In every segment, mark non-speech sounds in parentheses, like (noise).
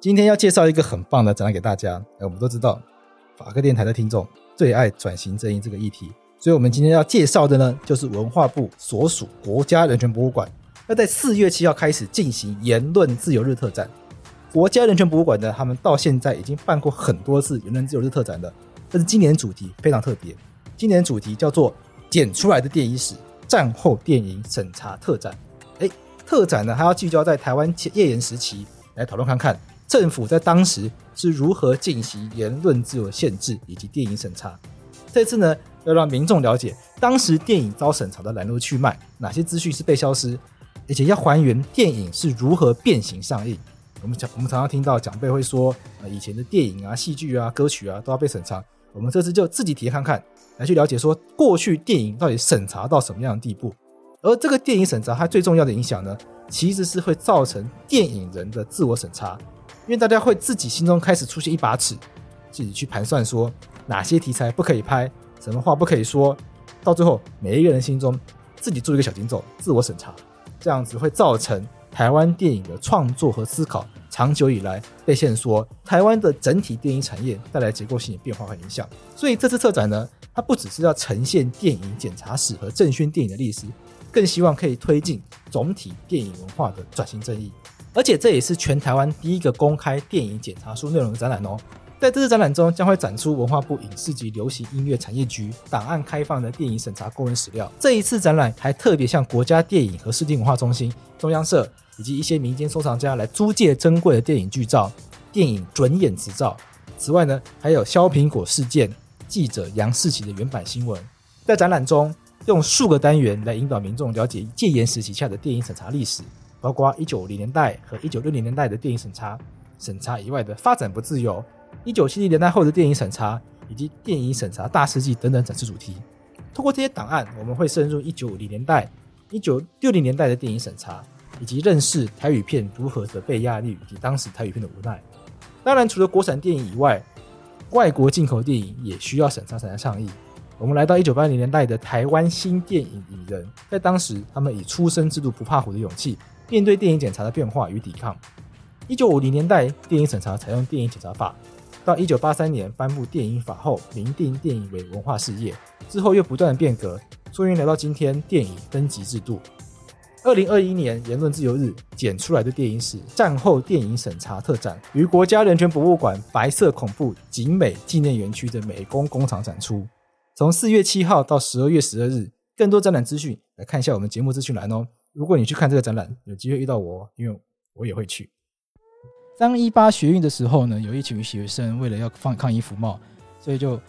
今天要介绍一个很棒的展览给大家。我们都知道，法客电台的听众最爱转型正义这个议题，所以我们今天要介绍的呢，就是文化部所属国家人权博物馆要在四月七号开始进行言论自由日特展。国家人权博物馆呢，他们到现在已经办过很多次言论自由日特展了，但是今年主题非常特别，今年主题叫做“剪出来的电影史：战后电影审查特展”。哎，特展呢，还要聚焦在台湾戒严时期来讨论看看。政府在当时是如何进行言论自由限制以及电影审查？这次呢，要让民众了解当时电影遭审查的来龙去脉，哪些资讯是被消失，而且要还原电影是如何变形上映。我们讲，我们常常听到长辈会说，呃，以前的电影啊、戏剧啊、歌曲啊都要被审查。我们这次就自己体验看看，来去了解说过去电影到底审查到什么样的地步。而这个电影审查它最重要的影响呢，其实是会造成电影人的自我审查。因为大家会自己心中开始出现一把尺，自己去盘算说哪些题材不可以拍，什么话不可以说，到最后每一个人心中自己做一个小警奏，自我审查，这样子会造成台湾电影的创作和思考长久以来被限缩，台湾的整体电影产业带来结构性的变化和影响。所以这次策展呢，它不只是要呈现电影检查史和正宣电影的历史，更希望可以推进总体电影文化的转型正义。而且这也是全台湾第一个公开电影检查书内容的展览哦。在这次展览中，将会展出文化部影视及流行音乐产业局档案开放的电影审查公文史料。这一次展览还特别向国家电影和视听文化中心、中央社以及一些民间收藏家来租借珍贵的电影剧照、电影准演执照。此外呢，还有削苹果事件记者杨世奇的原版新闻。在展览中，用数个单元来引导民众了解戒严时期下的电影审查历史。包括一九五零年代和一九六零年代的电影审查，审查以外的发展不自由，一九七零年代后的电影审查，以及电影审查大事记等等展示主题。通过这些档案，我们会深入一九五零年代、一九六零年代的电影审查，以及认识台语片如何的被压力以及当时台语片的无奈。当然，除了国产电影以外，外国进口电影也需要审查才能上映。我们来到一九八零年代的台湾新电影影人，在当时他们以初生之犊不怕虎的勇气。面对电影检查的变化与抵抗，一九五零年代电影审查采用电影检查法，到一九八三年颁布电影法后，明定电影为文化事业，之后又不断的变革，终于来到今天电影分级制度。二零二一年言论自由日剪出来的电影史战后电影审查特展，于国家人权博物馆白色恐怖景美纪念园区的美工工厂展出，从四月七号到十二月十二日，更多展览资讯来看一下我们节目资讯栏哦。如果你去看这个展览，有机会遇到我，因为我也会去。当一八学运的时候呢，有一群学生为了要放抗议服贸，所以就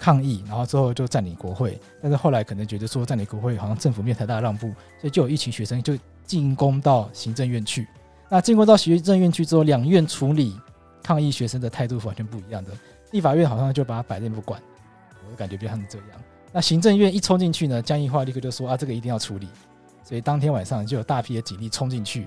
抗议，然后之后就占领国会。但是后来可能觉得说占领国会好像政府没有太大让步，所以就有一群学生就进攻到行政院去。那进攻到行政院去之后，两院处理抗议学生的态度是完全不一样的。立法院好像就把他摆在不管，我的感觉比较是这样。那行政院一冲进去呢，江宜桦立刻就说啊，这个一定要处理。所以当天晚上就有大批的警力冲进去，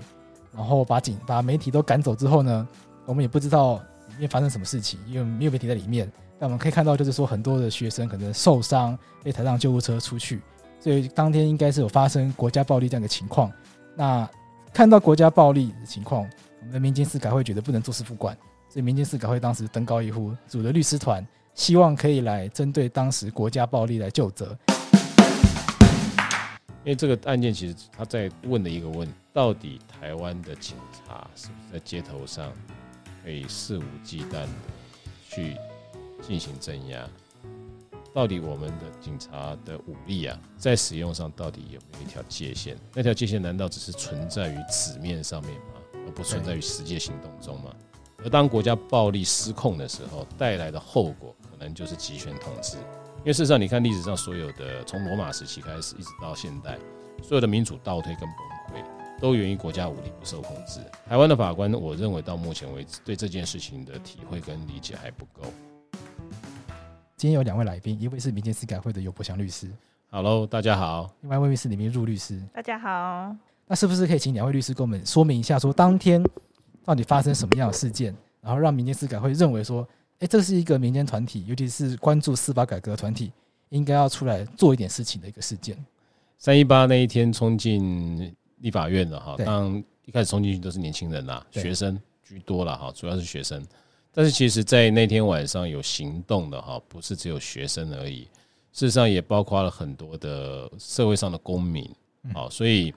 然后把警把媒体都赶走之后呢，我们也不知道里面发生什么事情，因为没有媒体在里面。但我们可以看到，就是说很多的学生可能受伤，被抬上救护车出去。所以当天应该是有发生国家暴力这样的情况。那看到国家暴力的情况，我们的民间司改会觉得不能坐视不管，所以民间司改会当时登高一呼，组了律师团，希望可以来针对当时国家暴力来就责。因为这个案件其实他在问的一个问题，到底台湾的警察是不是在街头上可以肆无忌惮的去进行镇压？到底我们的警察的武力啊，在使用上到底有没有一条界限？那条界限难道只是存在于纸面上面吗？而不存在于实际行动中吗？而当国家暴力失控的时候，带来的后果可能就是集权统治。因为事实上，你看历史上所有的从罗马时期开始，一直到现代，所有的民主倒退跟崩溃，都源于国家武力不受控制。台湾的法官，我认为到目前为止对这件事情的体会跟理解还不够。今天有两位来宾，一位是民间司改会的尤伯祥律师，Hello，大家好；另外一位是李明入律师，大家好。那是不是可以请两位律师跟我们说明一下，说当天到底发生什么样的事件，然后让民间司改会认为说，哎，这是一个民间团体，尤其是关注司法改革的团体，应该要出来做一点事情的一个事件。三一八那一天冲进立法院了哈，当一开始冲进去都是年轻人呐，学生居多了哈，主要是学生。但是其实，在那天晚上有行动的哈，不是只有学生而已，事实上也包括了很多的社会上的公民。好，所以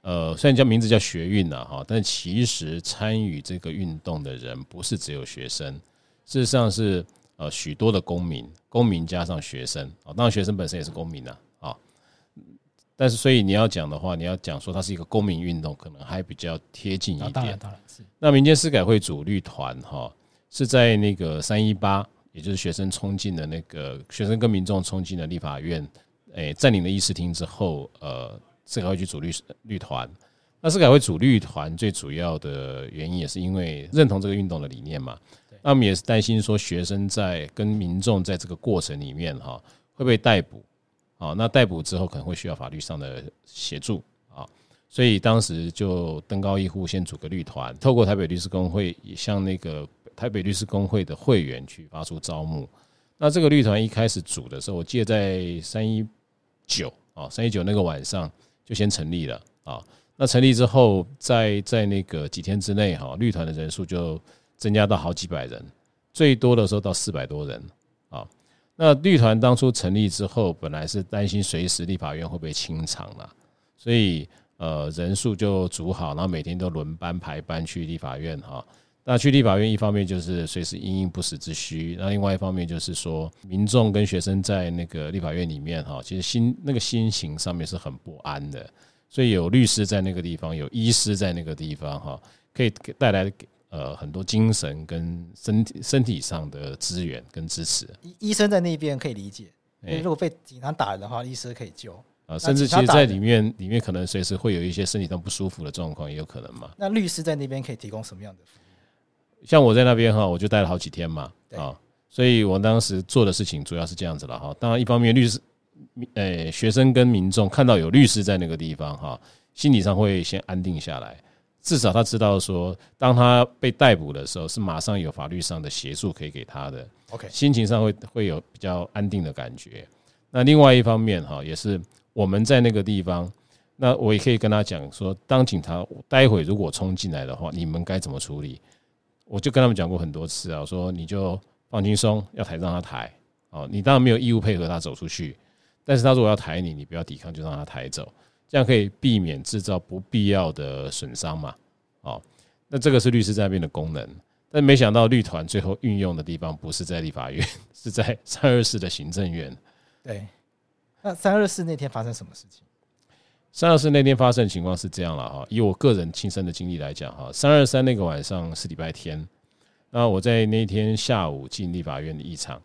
呃，虽然叫名字叫学运呐哈，但其实参与这个运动的人不是只有学生，事实上是呃许多的公民，公民加上学生啊，当然学生本身也是公民呐啊。但是，所以你要讲的话，你要讲说它是一个公民运动，可能还比较贴近一点。当然，当然是。那民间司改会主律团哈是在那个三一八，也就是学生冲进的那个学生跟民众冲进了立法院，诶，占领了议事厅之后，呃，司改会去主律律团。那司改会主绿团最主要的原因也是因为认同这个运动的理念嘛。那我们也是担心说学生在跟民众在这个过程里面哈会被逮捕。啊，那逮捕之后可能会需要法律上的协助啊，所以当时就登高一呼，先组个律团，透过台北律师工会，也向那个台北律师工会的会员去发出招募。那这个律团一开始组的时候，我记得在三一九啊，三一九那个晚上就先成立了啊。那成立之后，在在那个几天之内哈，律团的人数就增加到好几百人，最多的时候到四百多人啊。那律团当初成立之后，本来是担心随时立法院会被清场了，所以呃人数就组好，然后每天都轮班排班去立法院哈。那去立法院一方面就是随时因应不时之需，那另外一方面就是说民众跟学生在那个立法院里面哈，其实心那个心情上面是很不安的，所以有律师在那个地方，有医师在那个地方哈，可以给带来。呃，很多精神跟身体身体上的资源跟支持，医医生在那边可以理解，因为如果被警察打人的话，医师可以救啊。甚至其实，在里面里面可能随时会有一些身体上不舒服的状况，也有可能嘛。那律师在那边可以提供什么样的服务？像我在那边哈，我就待了好几天嘛，啊，所以我当时做的事情主要是这样子了哈。当然，一方面律师，诶，学生跟民众看到有律师在那个地方哈，心理上会先安定下来。至少他知道说，当他被逮捕的时候，是马上有法律上的协助可以给他的。OK，心情上会会有比较安定的感觉。那另外一方面哈，也是我们在那个地方，那我也可以跟他讲说，当警察待会如果冲进来的话，你们该怎么处理？我就跟他们讲过很多次啊，我说你就放轻松，要抬让他抬。哦，你当然没有义务配合他走出去，但是他如果要抬你，你不要抵抗，就让他抬走。这样可以避免制造不必要的损伤嘛？哦，那这个是律师在那边的功能，但没想到律团最后运用的地方不是在立法院，(laughs) 是在三二四的行政院。对，那三二四那天发生什么事情？三二四那天发生的情况是这样了哈，以我个人亲身的经历来讲哈，三二三那个晚上是礼拜天，那我在那天下午进立法院的议场，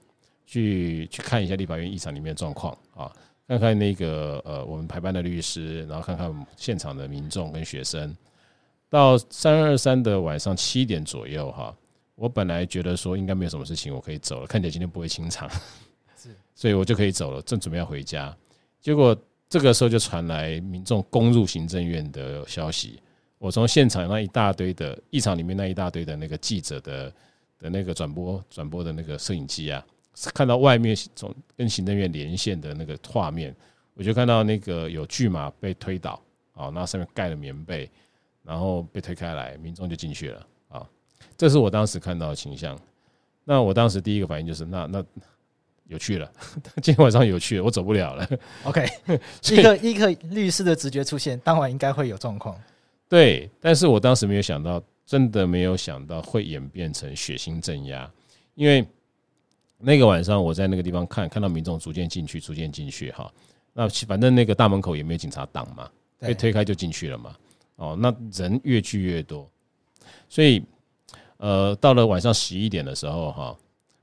去去看一下立法院议场里面的状况啊。看看那个呃，我们排班的律师，然后看看现场的民众跟学生。到三二三的晚上七点左右哈，我本来觉得说应该没有什么事情，我可以走了，看起来今天不会清场，(laughs) 是，所以我就可以走了，正准备要回家。结果这个时候就传来民众攻入行政院的消息。我从现场那一大堆的议场里面那一大堆的那个记者的的那个转播转播的那个摄影机啊。看到外面总跟行政院连线的那个画面，我就看到那个有巨马被推倒，啊，那上面盖了棉被，然后被推开来，民众就进去了，啊，这是我当时看到的倾向。那我当时第一个反应就是，那那有趣了，(laughs) 今天晚上有趣了，我走不了了。OK，(laughs) 一个一个律师的直觉出现，当晚应该会有状况。对，但是我当时没有想到，真的没有想到会演变成血腥镇压，因为。那个晚上，我在那个地方看，看到民众逐渐进去，逐渐进去哈。那反正那个大门口也没有警察挡嘛，被推开就进去了嘛。哦，那人越聚越多，所以呃，到了晚上十一点的时候哈，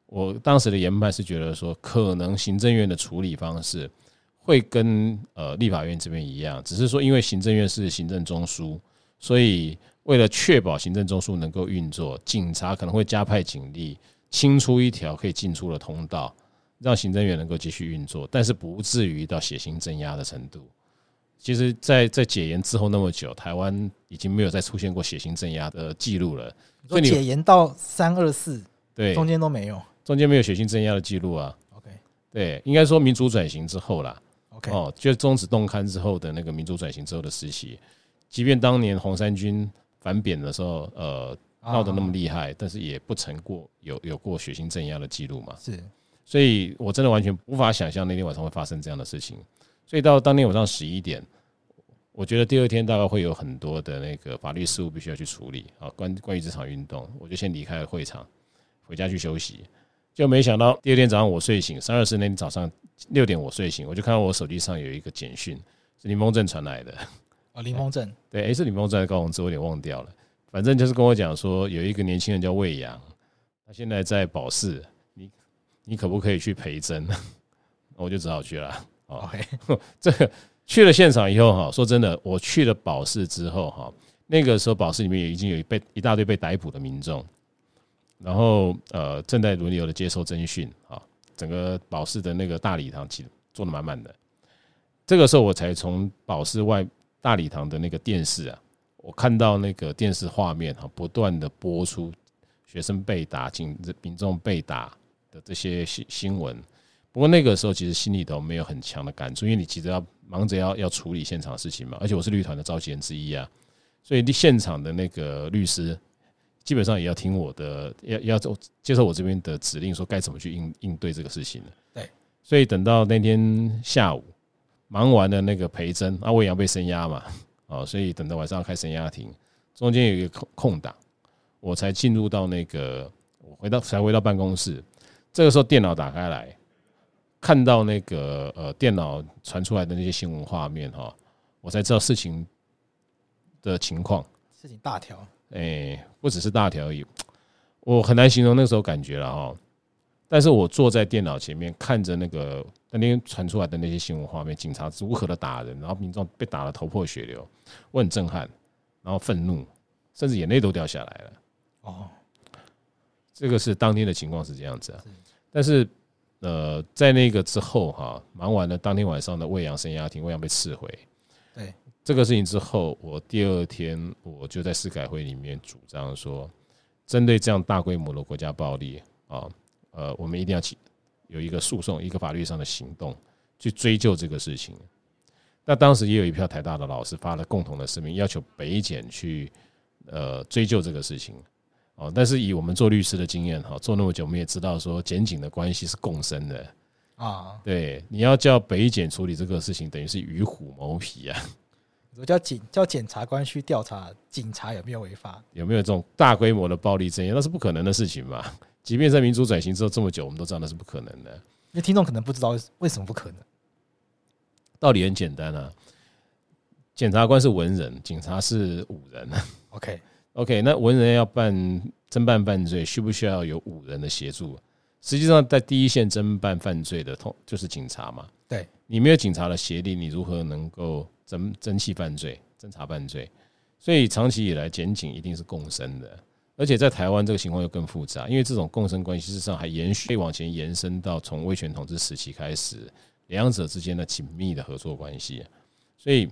我当时的研判是觉得说，可能行政院的处理方式会跟呃立法院这边一样，只是说因为行政院是行政中枢，所以为了确保行政中枢能够运作，警察可能会加派警力，清出一条可以进出的通道，让行政院能够继续运作，但是不至于到血腥镇压的程度。其实在，在在解严之后那么久，台湾已经没有再出现过血腥镇压的记录了。所以解严到三二四，对，中间都没有，中间没有血腥镇压的记录啊。OK，对，应该说民主转型之后啦。OK，哦，就终止动刊之后的那个民主转型之后的时期，即便当年红三军反扁的时候，呃，闹得那么厉害，但是也不曾过有有过血腥镇压的记录嘛。是，所以我真的完全无法想象那天晚上会发生这样的事情。所以到当天晚上十一点，我觉得第二天大概会有很多的那个法律事务必须要去处理啊。关关于这场运动，我就先离开了会场，回家去休息。就没想到第二天早上我睡醒，三二四那天早上六点我睡醒，我就看到我手机上有一个简讯，是林峰正传来的。哦，林峰正，(laughs) 对，诶，是林峰正的高洪志，我有点忘掉了。反正就是跟我讲说，有一个年轻人叫魏阳，他现在在保释，你你可不可以去陪诊？(laughs) 我就只好去了。OK，(laughs) 这个去了现场以后哈，说真的，我去了保释之后哈，那个时候保释里面也已经有一被一大堆被逮捕的民众。然后呃，正在轮流的接受侦讯啊，整个保释的那个大礼堂其实坐的满满的。这个时候我才从保释外大礼堂的那个电视啊，我看到那个电视画面哈，不断的播出学生被打、警民众被打的这些新新闻。不过那个时候其实心里头没有很强的感触，因为你急着要忙着要要处理现场的事情嘛，而且我是律团的召集人之一啊，所以现场的那个律师。基本上也要听我的，要要接受我这边的指令，说该怎么去应应对这个事情了。对，所以等到那天下午忙完了那个陪诊，阿魏阳被声押嘛，啊，所以等到晚上要开声押庭，中间有一个空空档，我才进入到那个，我回到才回到办公室，这个时候电脑打开来，看到那个呃电脑传出来的那些新闻画面哈，我才知道事情的情况，事情大条。哎，不只是大条而已，我很难形容那时候感觉了哈。但是我坐在电脑前面看着那个那天传出来的那些新闻画面，警察如何的打人，然后民众被打得头破血流，我很震撼，然后愤怒，甚至眼泪都掉下来了。哦，这个是当天的情况是这样子啊。但是呃，在那个之后哈，忙完了当天晚上的魏阳生押庭，魏阳被释回。对。这个事情之后，我第二天我就在市改会里面主张说，针对这样大规模的国家暴力啊，呃，我们一定要起有一个诉讼，一个法律上的行动去追究这个事情。那当时也有一票台大的老师发了共同的声明，要求北检去呃追究这个事情。哦，但是以我们做律师的经验哈，做那么久，我们也知道说检警的关系是共生的啊。对，你要叫北检处理这个事情，等于是与虎谋皮啊。我叫警叫检察官去调查警察有没有违法，有没有这种大规模的暴力争议，那是不可能的事情嘛。即便在民主转型之后这么久，我们都知道那是不可能的。因为听众可能不知道为什么不可能。道理很简单啊，检察官是文人，警察是武人。OK (laughs) OK，那文人要办侦办犯罪，需不需要有武人的协助？实际上，在第一线侦办犯罪的，通就是警察嘛。对，你没有警察的协力，你如何能够？侦侦缉犯罪、侦查犯罪，所以长期以来检警一定是共生的，而且在台湾这个情况又更复杂，因为这种共生关系事实上还延续，往前延伸到从威权统治时期开始，两者之间的紧密的合作关系。所以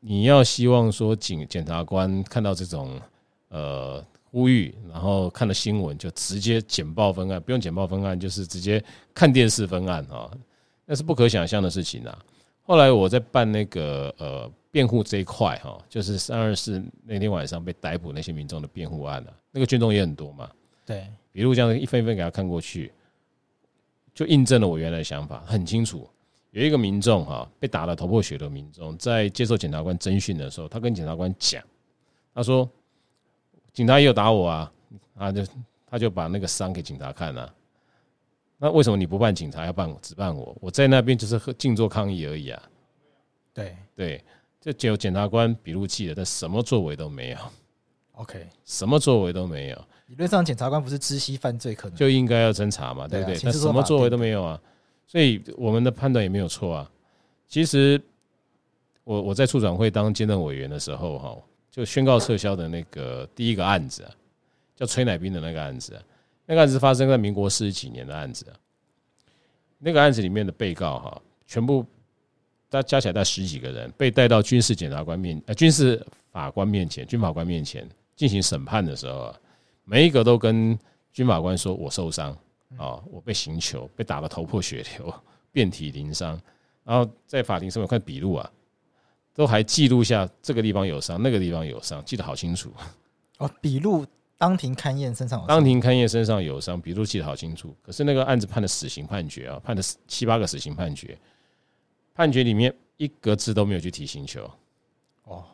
你要希望说警检察官看到这种呃呼吁，然后看了新闻就直接简报分案，不用简报分案，就是直接看电视分案啊，那是不可想象的事情啊。后来我在办那个呃辩护这一块哈，就是三二四那天晚上被逮捕那些民众的辩护案啊，那个卷宗也很多嘛。对，比如这样一份一份给他看过去，就印证了我原来的想法，很清楚。有一个民众哈被打得头破血流，民众在接受检察官侦讯的时候，他跟检察官讲，他说警察也有打我啊，啊就他就把那个伤给警察看了。那为什么你不办警察，要办我，只办我？我在那边就是静坐抗议而已啊。对对，就只有检察官笔录器了，但什么作为都没有。(laughs) OK，什么作为都没有。理论上，检察官不是知悉犯罪可能就应该要侦查嘛，对不对？但什么作为都没有啊，所以我们的判断也没有错啊。其实我我在处长会当兼任委员的时候，哈，就宣告撤销的那个第一个案子啊，叫崔乃斌的那个案子啊，那个案子发生在民国四十几年的案子啊，那个案子里面的被告哈，全部大加起来大概十几个人，被带到军事检察官面呃军事法官面前，军法官面前进行审判的时候啊，每一个都跟军法官说：“我受伤啊，我被刑求，被打得头破血流，(laughs) 遍体鳞伤。”然后在法庭上面看笔录啊。都还记录下这个地方有伤，那个地方有伤，记得好清楚。哦，笔录当庭勘验身上有伤，当庭勘验身上有伤，笔录记得好清楚。可是那个案子判的死刑判决啊，判的七八个死刑判决，判决里面一个字都没有去提刑求。哦，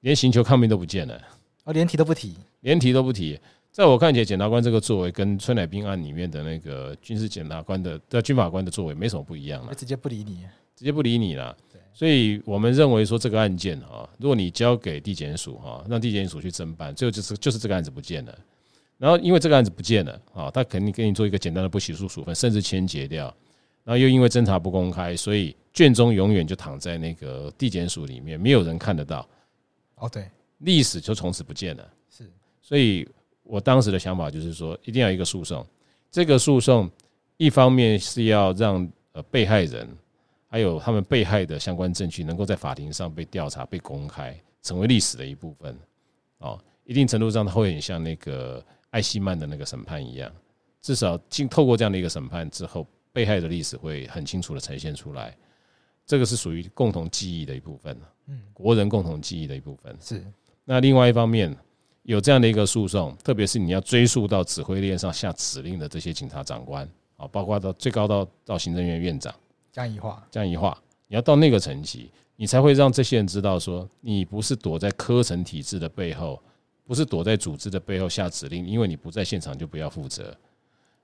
连刑求抗命都不见了。哦，连提都不提，连提都不提。在我看起来，检察官这个作为跟崔乃兵案里面的那个军事检察官的、的军法官的作为没什么不一样了，直接不理你，直接不理你了。所以我们认为说，这个案件啊，如果你交给地检署哈，让地检署去侦办，最后就是就是这个案子不见了。然后因为这个案子不见了啊，他肯定给你做一个简单的不起诉处分，甚至签结掉。然后又因为侦查不公开，所以卷宗永远就躺在那个地检署里面，没有人看得到。哦，对，历史就从此不见了。是，所以我当时的想法就是说，一定要一个诉讼。这个诉讼一方面是要让呃被害人。还有他们被害的相关证据能够在法庭上被调查、被公开，成为历史的一部分。哦，一定程度上，它会很像那个艾希曼的那个审判一样，至少经透过这样的一个审判之后，被害的历史会很清楚的呈现出来。这个是属于共同记忆的一部分，嗯，国人共同记忆的一部分。是。那另外一方面，有这样的一个诉讼，特别是你要追溯到指挥链上下指令的这些警察长官，啊，包括到最高到到行政院院长。江宜樺，江宜樺，你要到那个层级，你才会让这些人知道，说你不是躲在科层体制的背后，不是躲在组织的背后下指令，因为你不在现场就不要负责，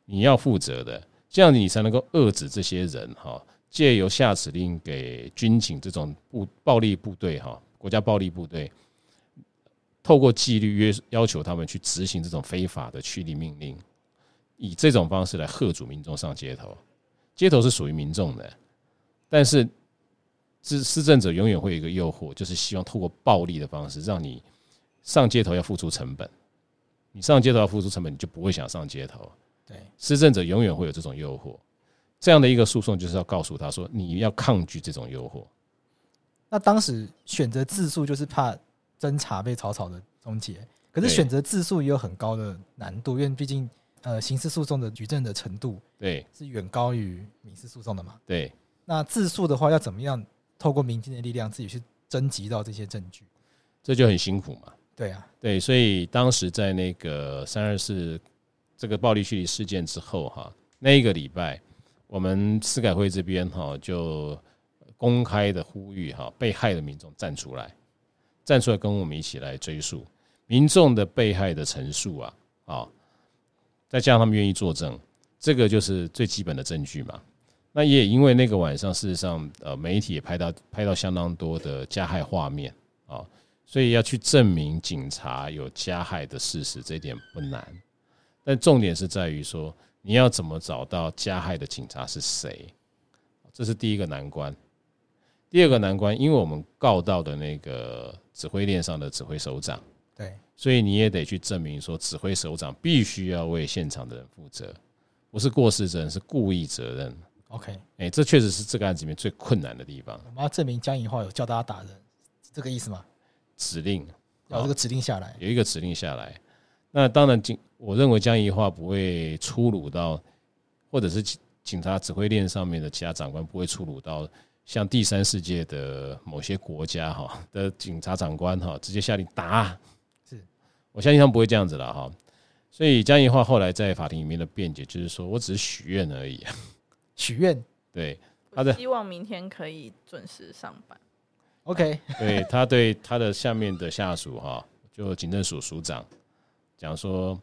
你要负责的，这样你才能够遏制这些人哈，借由下指令给军警这种部暴力部队哈，国家暴力部队，透过纪律约要求他们去执行这种非法的驱离命令，以这种方式来吓阻民众上街头。街头是属于民众的，但是施施政者永远会有一个诱惑，就是希望透过暴力的方式让你上街头要付出成本。你上街头要付出成本，你就不会想上街头。对，施政者永远会有这种诱惑。这样的一个诉讼就是要告诉他说，你要抗拒这种诱惑。那当时选择自诉，就是怕侦查被草草的终结。可是选择自诉也有很高的难度，因为毕竟。呃，刑事诉讼的举证的程度，对，是远高于民事诉讼的嘛？对。那自诉的话，要怎么样透过民间的力量自己去征集到这些证据？这就很辛苦嘛。对啊，对，所以当时在那个三二四这个暴力蓄力事件之后，哈，那一个礼拜，我们司改会这边哈就公开的呼吁哈，被害的民众站出来，站出来跟我们一起来追诉民众的被害的陈述啊，啊。再加上他们愿意作证，这个就是最基本的证据嘛。那也因为那个晚上，事实上，呃，媒体也拍到拍到相当多的加害画面啊，所以要去证明警察有加害的事实，这一点不难。但重点是在于说，你要怎么找到加害的警察是谁？这是第一个难关。第二个难关，因为我们告到的那个指挥链上的指挥首长。对，所以你也得去证明说，指挥首长必须要为现场的人负责，不是过失责任，是故意责任。OK，哎，这确实是这个案子里面最困难的地方。我们要证明江宜樺有叫大家打人，这个意思吗？指令，有这个指令下来，有一个指令下来。那当然，警我认为江宜桦不会粗鲁到，或者是警察指挥链上面的其他长官不会粗鲁到。像第三世界的某些国家哈的警察长官哈，直接下令打，是我相信他们不会这样子了哈。所以江宜桦后来在法庭里面的辩解就是说，我只是许愿而已。许愿，(laughs) 对，他的希望明天可以准时上班。OK，(laughs) 对他对他的下面的下属哈，就警政署署长讲说，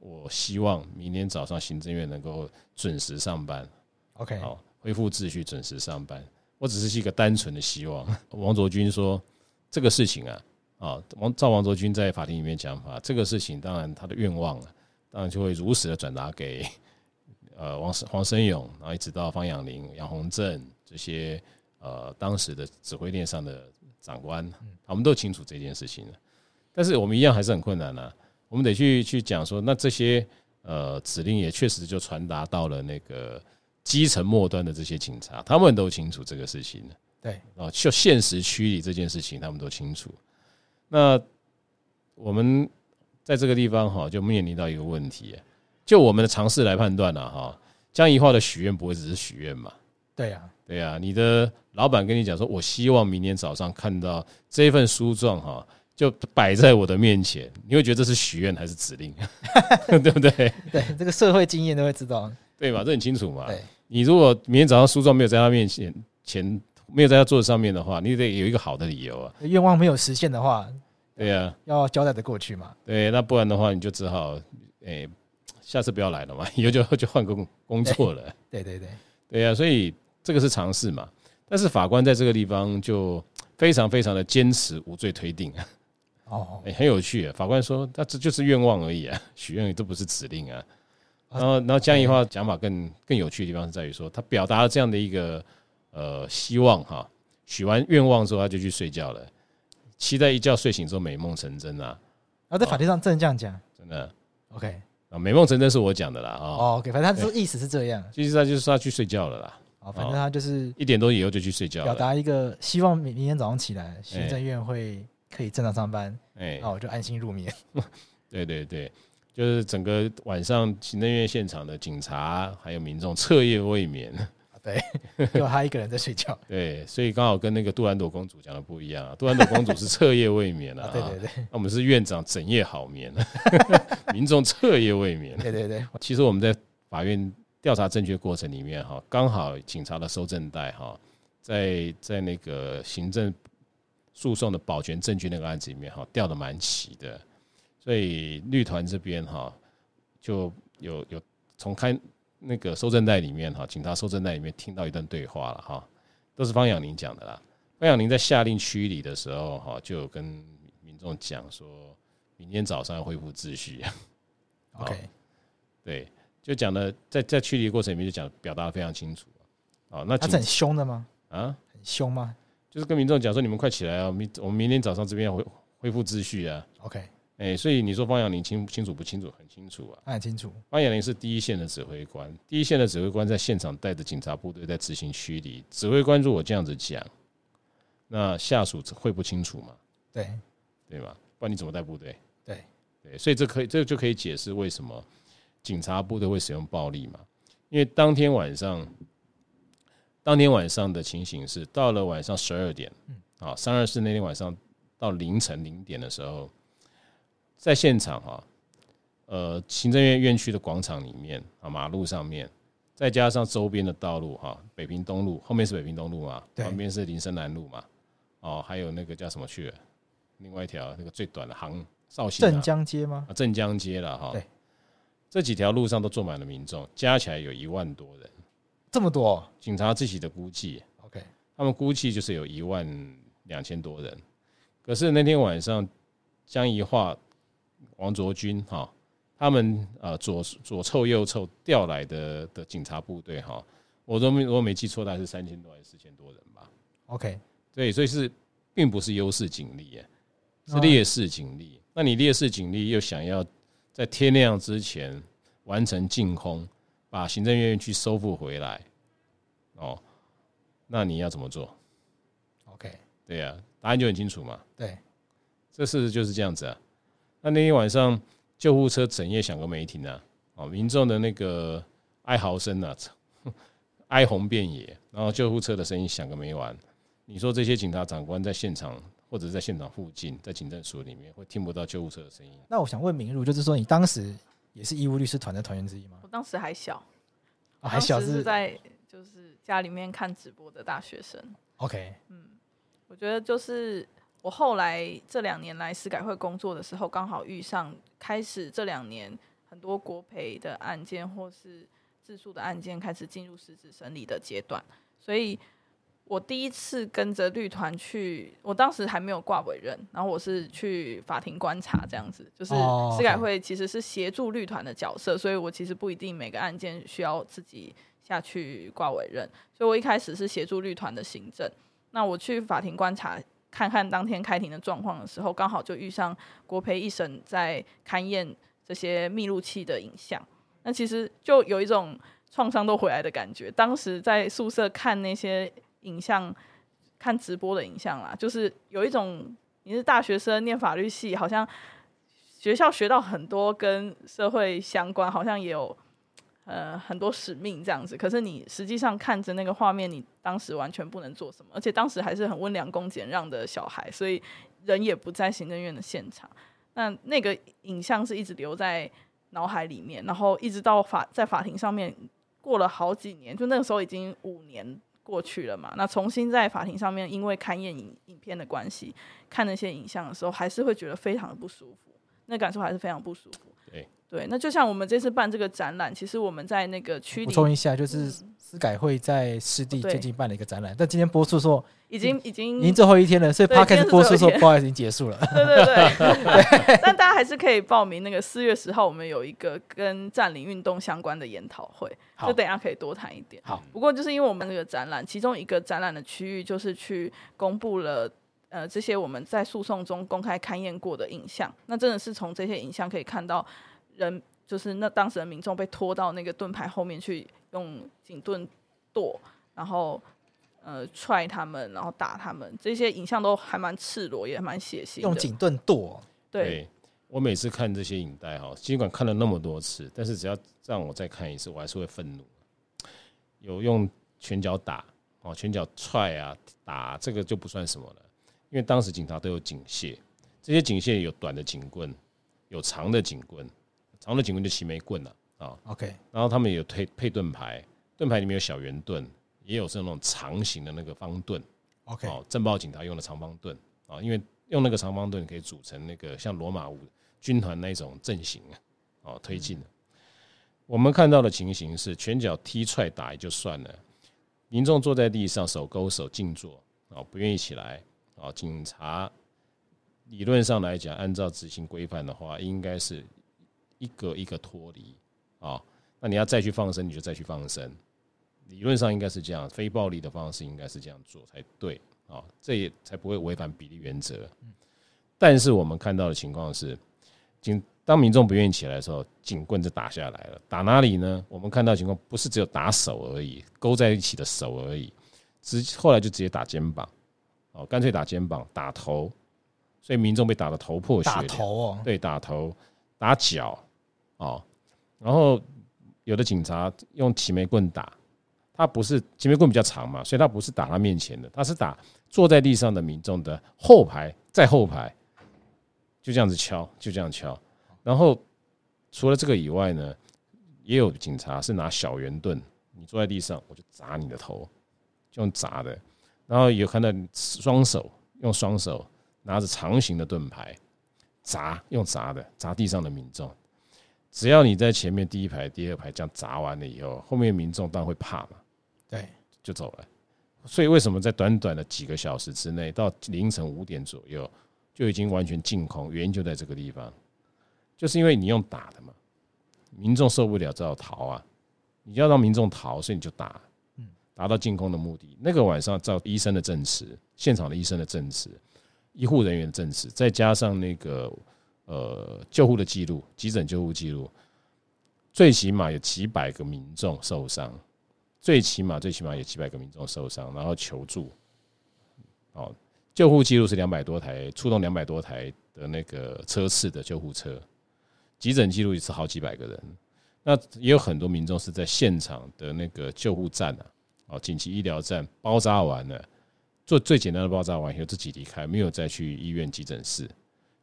我希望明天早上行政院能够准时上班。OK，好，恢复秩序，准时上班。我只是一个单纯的希望。王卓君说：“这个事情啊，啊，王赵王卓君在法庭里面讲法，这个事情当然他的愿望啊，当然就会如实的转达给呃王黄生勇，然后一直到方养林、杨洪正这些呃当时的指挥链上的长官，我们都清楚这件事情。但是我们一样还是很困难啊，我们得去去讲说，那这些呃指令也确实就传达到了那个基层末端的这些警察，他们都清楚这个事情。对啊，就现实区里这件事情，他们都清楚。那我们在这个地方哈，就面临到一个问题，就我们的尝试来判断了哈，江宜化的许愿不会只是许愿嘛？对呀，对呀，你的老板跟你讲说，我希望明天早上看到这份书状哈，就摆在我的面前，你会觉得这是许愿还是指令？(laughs) 对不对？对，这个社会经验都会知道，对吧？这很清楚嘛。对，你如果明天早上书状没有在他面前前。没有在他桌子上面的话，你得有一个好的理由啊。愿望没有实现的话，对呀，要交代的过去嘛。对，那不然的话，你就只好，哎，下次不要来了嘛，(laughs) 以后就就换工工作了。对对对，对呀，所以这个是常识嘛。但是法官在这个地方就非常非常的坚持无罪推定啊。哦，哎，很有趣啊。法官说，那这就是愿望而已啊，(laughs) 许愿都不是指令啊。然后，然后江宜桦讲法更更有趣的地方是在于说，他表达了这样的一个。呃，希望哈，许完愿望之后他就去睡觉了，期待一觉睡醒之后美梦成真啊！啊，在法庭上真的这样讲，真的？OK 啊，美梦成真是我讲的啦啊。哦，OK，反正他说意思是这样，其实他就是说他去睡觉了啦。哦，反正他就是一点多以后就去睡觉，表达一个希望明明天早上起来行政院会可以正常上班，哎，那我就安心入眠。(laughs) 对对对，就是整个晚上行政院现场的警察还有民众彻夜未眠。对，只有他一个人在睡觉。对，所以刚好跟那个杜兰朵公主讲的不一样啊。杜兰朵公主是彻夜未眠啊，对对对。那我们是院长整夜好眠，(laughs) 民众彻夜未眠。对对对。其实我们在法院调查证据过程里面哈，刚好警察的收证带哈，在在那个行政诉讼的保全证据那个案子里面哈，调的蛮齐的。所以律团这边哈，就有有从开。那个收证带里面哈，警察收证带里面听到一段对话了哈，都是方养宁讲的啦。方养宁在下令驱离的时候哈，就有跟民众讲说，明天早上要恢复秩序。OK，(laughs) 对，就讲的在在驱离过程里面就讲表达的非常清楚。哦，那他是很凶的吗？啊，很凶吗？就是跟民众讲说，你们快起来啊，明我们明天早上这边要恢恢复秩序啊。OK。哎，所以你说方养宁清清楚不清楚？很清楚啊，很清楚。方养宁是第一线的指挥官，第一线的指挥官在现场带着警察部队在执行驱离。指挥官如果这样子讲，那下属会不清楚吗？对，对吧？不然你怎么带部队？对，对，所以这可以，这就可以解释为什么警察部队会使用暴力嘛？因为当天晚上，当天晚上的情形是，到了晚上十二点，啊，三二四那天晚上到凌晨零点的时候。在现场哈，呃，行政院院区的广场里面啊，马路上面，再加上周边的道路哈，北平东路后面是北平东路嘛，旁边是林森南路嘛，哦，还有那个叫什么去了？另外一条那个最短的杭绍兴镇江街吗？镇江街了哈。对，这几条路上都坐满了民众，加起来有一万多人，这么多？警察自己的估计，OK，他们估计就是有一万两千多人。可是那天晚上江宜樺。王卓军哈，他们呃左左凑右凑调来的的警察部队哈，我都没我没记错，大概是三千多还是四千多人吧？OK，对，所以是并不是优势警力，是劣势警力。那你劣势警力又想要在天亮之前完成净空，把行政院去收复回来，哦，那你要怎么做？OK，对呀，答案就很清楚嘛。对，这事实就是这样子啊。那那天晚上，救护车整夜响个没停啊！哦，民众的那个哀嚎声啊，(laughs) 哀鸿遍野，然后救护车的声音响个没完。你说这些警察长官在现场或者在现场附近，在警政署里面会听不到救护车的声音？那我想问明如，就是说你当时也是义务律师团的团员之一吗？我当时还小，哦、还小是在就是家里面看直播的大学生。OK，嗯，我觉得就是。我后来这两年来司改会工作的时候，刚好遇上开始这两年很多国赔的案件或是自诉的案件开始进入实质审理的阶段，所以我第一次跟着律团去，我当时还没有挂委任，然后我是去法庭观察这样子，就是司改会其实是协助律团的角色，所以我其实不一定每个案件需要自己下去挂委任，所以我一开始是协助律团的行政，那我去法庭观察。看看当天开庭的状况的时候，刚好就遇上国赔一审在勘验这些密录器的影像，那其实就有一种创伤都回来的感觉。当时在宿舍看那些影像，看直播的影像啦，就是有一种你是大学生念法律系，好像学校学到很多跟社会相关，好像也有。呃，很多使命这样子，可是你实际上看着那个画面，你当时完全不能做什么，而且当时还是很温良恭俭让的小孩，所以人也不在行政院的现场。那那个影像是一直留在脑海里面，然后一直到法在法庭上面过了好几年，就那个时候已经五年过去了嘛。那重新在法庭上面，因为勘验影影片的关系，看那些影像的时候，还是会觉得非常的不舒服，那感受还是非常不舒服。对。那就像我们这次办这个展览，其实我们在那个区里补充一下，就是司改会在湿地最近办了一个展览，但今天播出说已经已经已经最后一天了，所以 Podcast 播出说不好意思，已经结束了。(laughs) 对对 (laughs) (laughs) 对，但大家还是可以报名那个四月十号，我们有一个跟占领运动相关的研讨会，就等一下可以多谈一点。好，不过就是因为我们那个展览，其中一个展览的区域就是去公布了呃这些我们在诉讼中公开勘验过的影像，那真的是从这些影像可以看到。人就是那当时的民众被拖到那个盾牌后面去，用警盾剁，然后呃踹他们，然后打他们，这些影像都还蛮赤裸，也蛮血腥。用警盾剁，对，对我每次看这些影带哈，尽管看了那么多次，但是只要让我再看一次，我还是会愤怒。有用拳脚打哦，拳脚踹啊打，这个就不算什么了，因为当时警察都有警械，这些警械有短的警棍，有长的警棍。长的警棍就齐眉棍了啊，OK，然后他们有配配盾牌，盾牌里面有小圆盾，也有是那种长形的那个方盾，OK，哦，镇暴警察用的长方盾啊，因为用那个长方盾可以组成那个像罗马军团那种阵型啊，哦，推进的。我们看到的情形是拳脚踢踹打也就算了，民众坐在地上手勾手静坐啊，不愿意起来啊，警察理论上来讲，按照执行规范的话，应该是。一个一个脱离啊，那你要再去放生，你就再去放生。理论上应该是这样，非暴力的方式应该是这样做才对啊，这也才不会违反比例原则。但是我们看到的情况是，警当民众不愿意起来的时候，警棍就打下来了。打哪里呢？我们看到的情况不是只有打手而已，勾在一起的手而已，直后来就直接打肩膀，哦，干脆打肩膀、打头，所以民众被打得头破血流。打头哦，对，打头、打脚。哦，然后有的警察用齐眉棍打，他不是齐眉棍比较长嘛，所以他不是打他面前的，他是打坐在地上的民众的后排，在后排，就这样子敲，就这样敲。然后除了这个以外呢，也有警察是拿小圆盾，你坐在地上，我就砸你的头，就用砸的。然后有看到双手用双手拿着长形的盾牌砸，用砸的砸地上的民众。只要你在前面第一排、第二排这样砸完了以后，后面民众当然会怕嘛，对，就走了。所以为什么在短短的几个小时之内，到凌晨五点左右就已经完全净空？原因就在这个地方，就是因为你用打的嘛，民众受不了，只好逃啊。你要让民众逃，所以你就打，达到净空的目的。那个晚上照医生的证词，现场的医生的证词，医护人员的证词，再加上那个。呃，救护的记录，急诊救护记录，最起码有几百个民众受伤，最起码最起码有几百个民众受伤，然后求助。哦，救护记录是两百多台，出动两百多台的那个车次的救护车，急诊记录也是好几百个人。那也有很多民众是在现场的那个救护站啊，哦，紧急医疗站包扎完了，做最简单的包扎完以后自己离开，没有再去医院急诊室。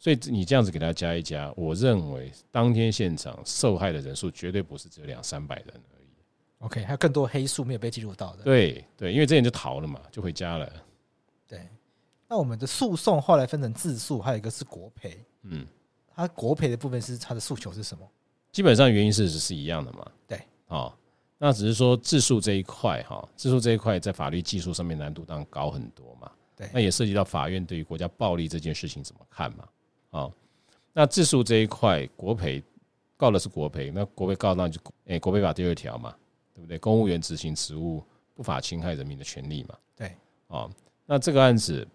所以你这样子给他加一加，我认为当天现场受害的人数绝对不是只有两三百人而已。OK，还有更多黑数没有被记录到的。对对，因为这人就逃了嘛，就回家了。对，那我们的诉讼后来分成自诉，还有一个是国赔。嗯，他国赔的部分是他的诉求是什么？基本上原因事实是一样的嘛。对，哦，那只是说自诉这一块哈，自诉这一块在法律技术上面难度当然高很多嘛。对，那也涉及到法院对于国家暴力这件事情怎么看嘛。好，那自诉这一块，国赔告的是国赔，那国赔告那就诶、欸，国赔法第二条嘛，对不对？公务员执行职务不法侵害人民的权利嘛。对，哦，那这个案子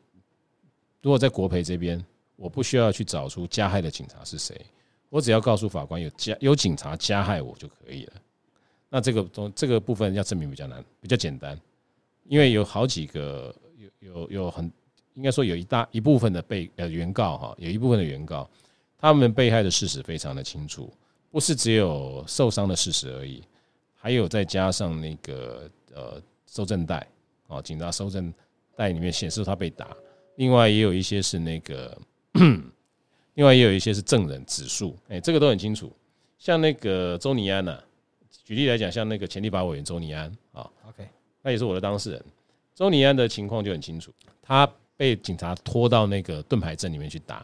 如果在国赔这边，我不需要去找出加害的警察是谁，我只要告诉法官有加有警察加害我就可以了。那这个东这个部分要证明比较难，比较简单，因为有好几个有有有很应该说有一大一部分的被呃原告哈，有一部分的原告，他们被害的事实非常的清楚，不是只有受伤的事实而已，还有再加上那个呃搜证带哦，警察搜证带里面显示他被打。另外也有一些是那个，(clears throat) 另外也有一些是证人指述，哎，这个都很清楚。像那个周尼安呐，举例来讲，像那个前立法委员周尼安啊，OK，那也是我的当事人。周尼安的情况就很清楚，他被警察拖到那个盾牌阵里面去打。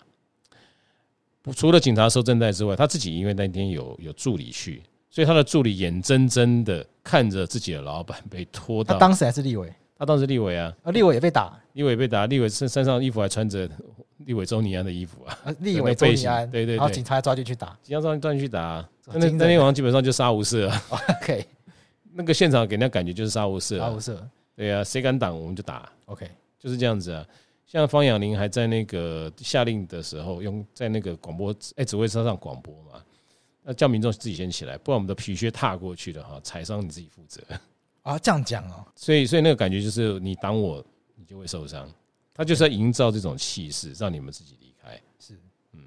除了警察收证带之外，他自己因为那天有有助理去，所以他的助理眼睁睁的看着自己的老板被拖到。他当时还是立委。他当时立委啊，啊，立委也被打，立委被打，立委身身上衣服还穿着立委周尼安的衣服啊，立委周尼安，对对对，然后警察抓进去打，警察抓抓进去打，那那天晚上基本上就杀无赦，(laughs) OK，那个现场给人家感觉就是杀无赦，杀无赦，对啊，谁敢挡我们就打，OK，就是这样子啊。像方养林还在那个下令的时候，用在那个广播哎指挥车上广播嘛，那叫民众自己先起来，不然我们的皮靴踏过去的哈，踩伤你自己负责。啊，这样讲哦，(laughs) 所以所以那个感觉就是你挡我，你就会受伤。他就是要营造这种气势，让你们自己离开。是，嗯，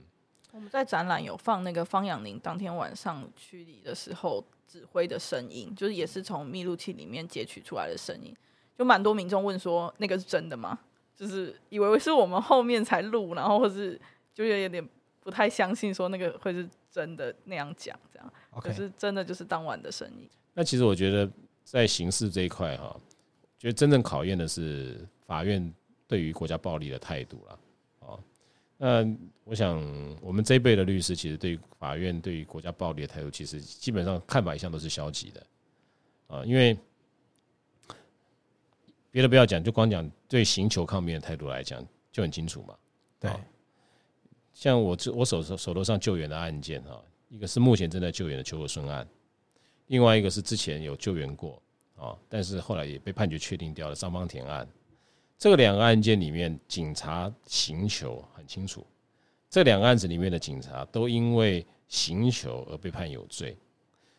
我们在展览有放那个方养林当天晚上驱离的时候指挥的声音，就是也是从密录器里面截取出来的声音。就蛮多民众问说，那个是真的吗？就是以为是我们后面才录，然后或是就有点不太相信说那个会是真的那样讲这样。可是真的就是当晚的声音。那其实我觉得。在刑事这一块哈，觉得真正考验的是法院对于国家暴力的态度了。哦，那我想我们这一辈的律师，其实对于法院对于国家暴力的态度，其实基本上看法一向都是消极的。啊，因为别的不要讲，就光讲对刑求抗辩的态度来讲，就很清楚嘛。对，像我这我手手手头上救援的案件哈，一个是目前正在救援的邱和顺案。另外一个是之前有救援过啊，但是后来也被判决确定掉了张邦田案。这个两个案件里面，警察刑求很清楚。这两个案子里面的警察都因为刑求而被判有罪。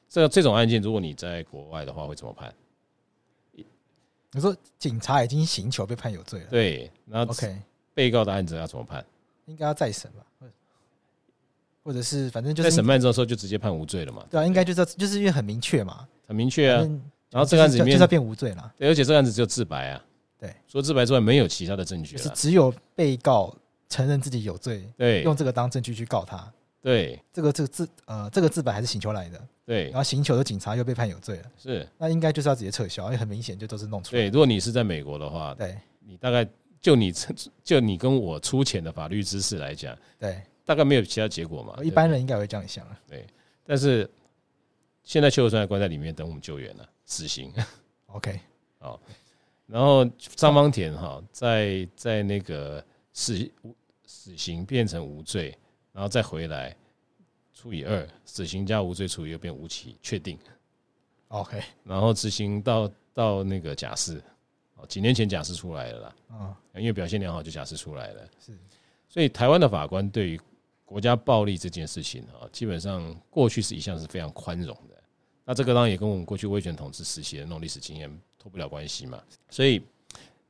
这这种案件，如果你在国外的话，会怎么判？你说警察已经刑求被判有罪了，对，那 OK，被告的案子要怎么判？应该要再审吧。或者是反正就是在审判的时候就直接判无罪了嘛？对啊，应该就是就是因为很明确嘛，很明确啊。然后这个案子里面就是要变无罪了，对，而且这个案子只有自白啊，对，除了自白之外没有其他的证据，是只有被告承认自己有罪，对，用这个当证据去告他，对，这个这个自呃这个自白还是刑求来的，对，然后刑求的警察又被判有罪了，是，那应该就是要直接撤销，因为很明显就都是弄出来。对，如果你是在美国的话，对，你大概就你就你跟我粗浅的法律知识来讲，对。大概没有其他结果嘛？一般人应该会这样想啊。对，但是现在邱和顺还关在里面等我们救援呢，死刑。(laughs) OK，好，然后张方田哈，在在那个死死刑变成无罪，然后再回来除以二，死刑加无罪除以二变无期确定。OK，然后执行到到那个假释，哦，几年前假释出来了啦。嗯，因为表现良好就假释出来了。是，所以台湾的法官对于国家暴力这件事情啊，基本上过去是一向是非常宽容的。那这个当然也跟我们过去威权统治时期的那种历史经验脱不了关系嘛。所以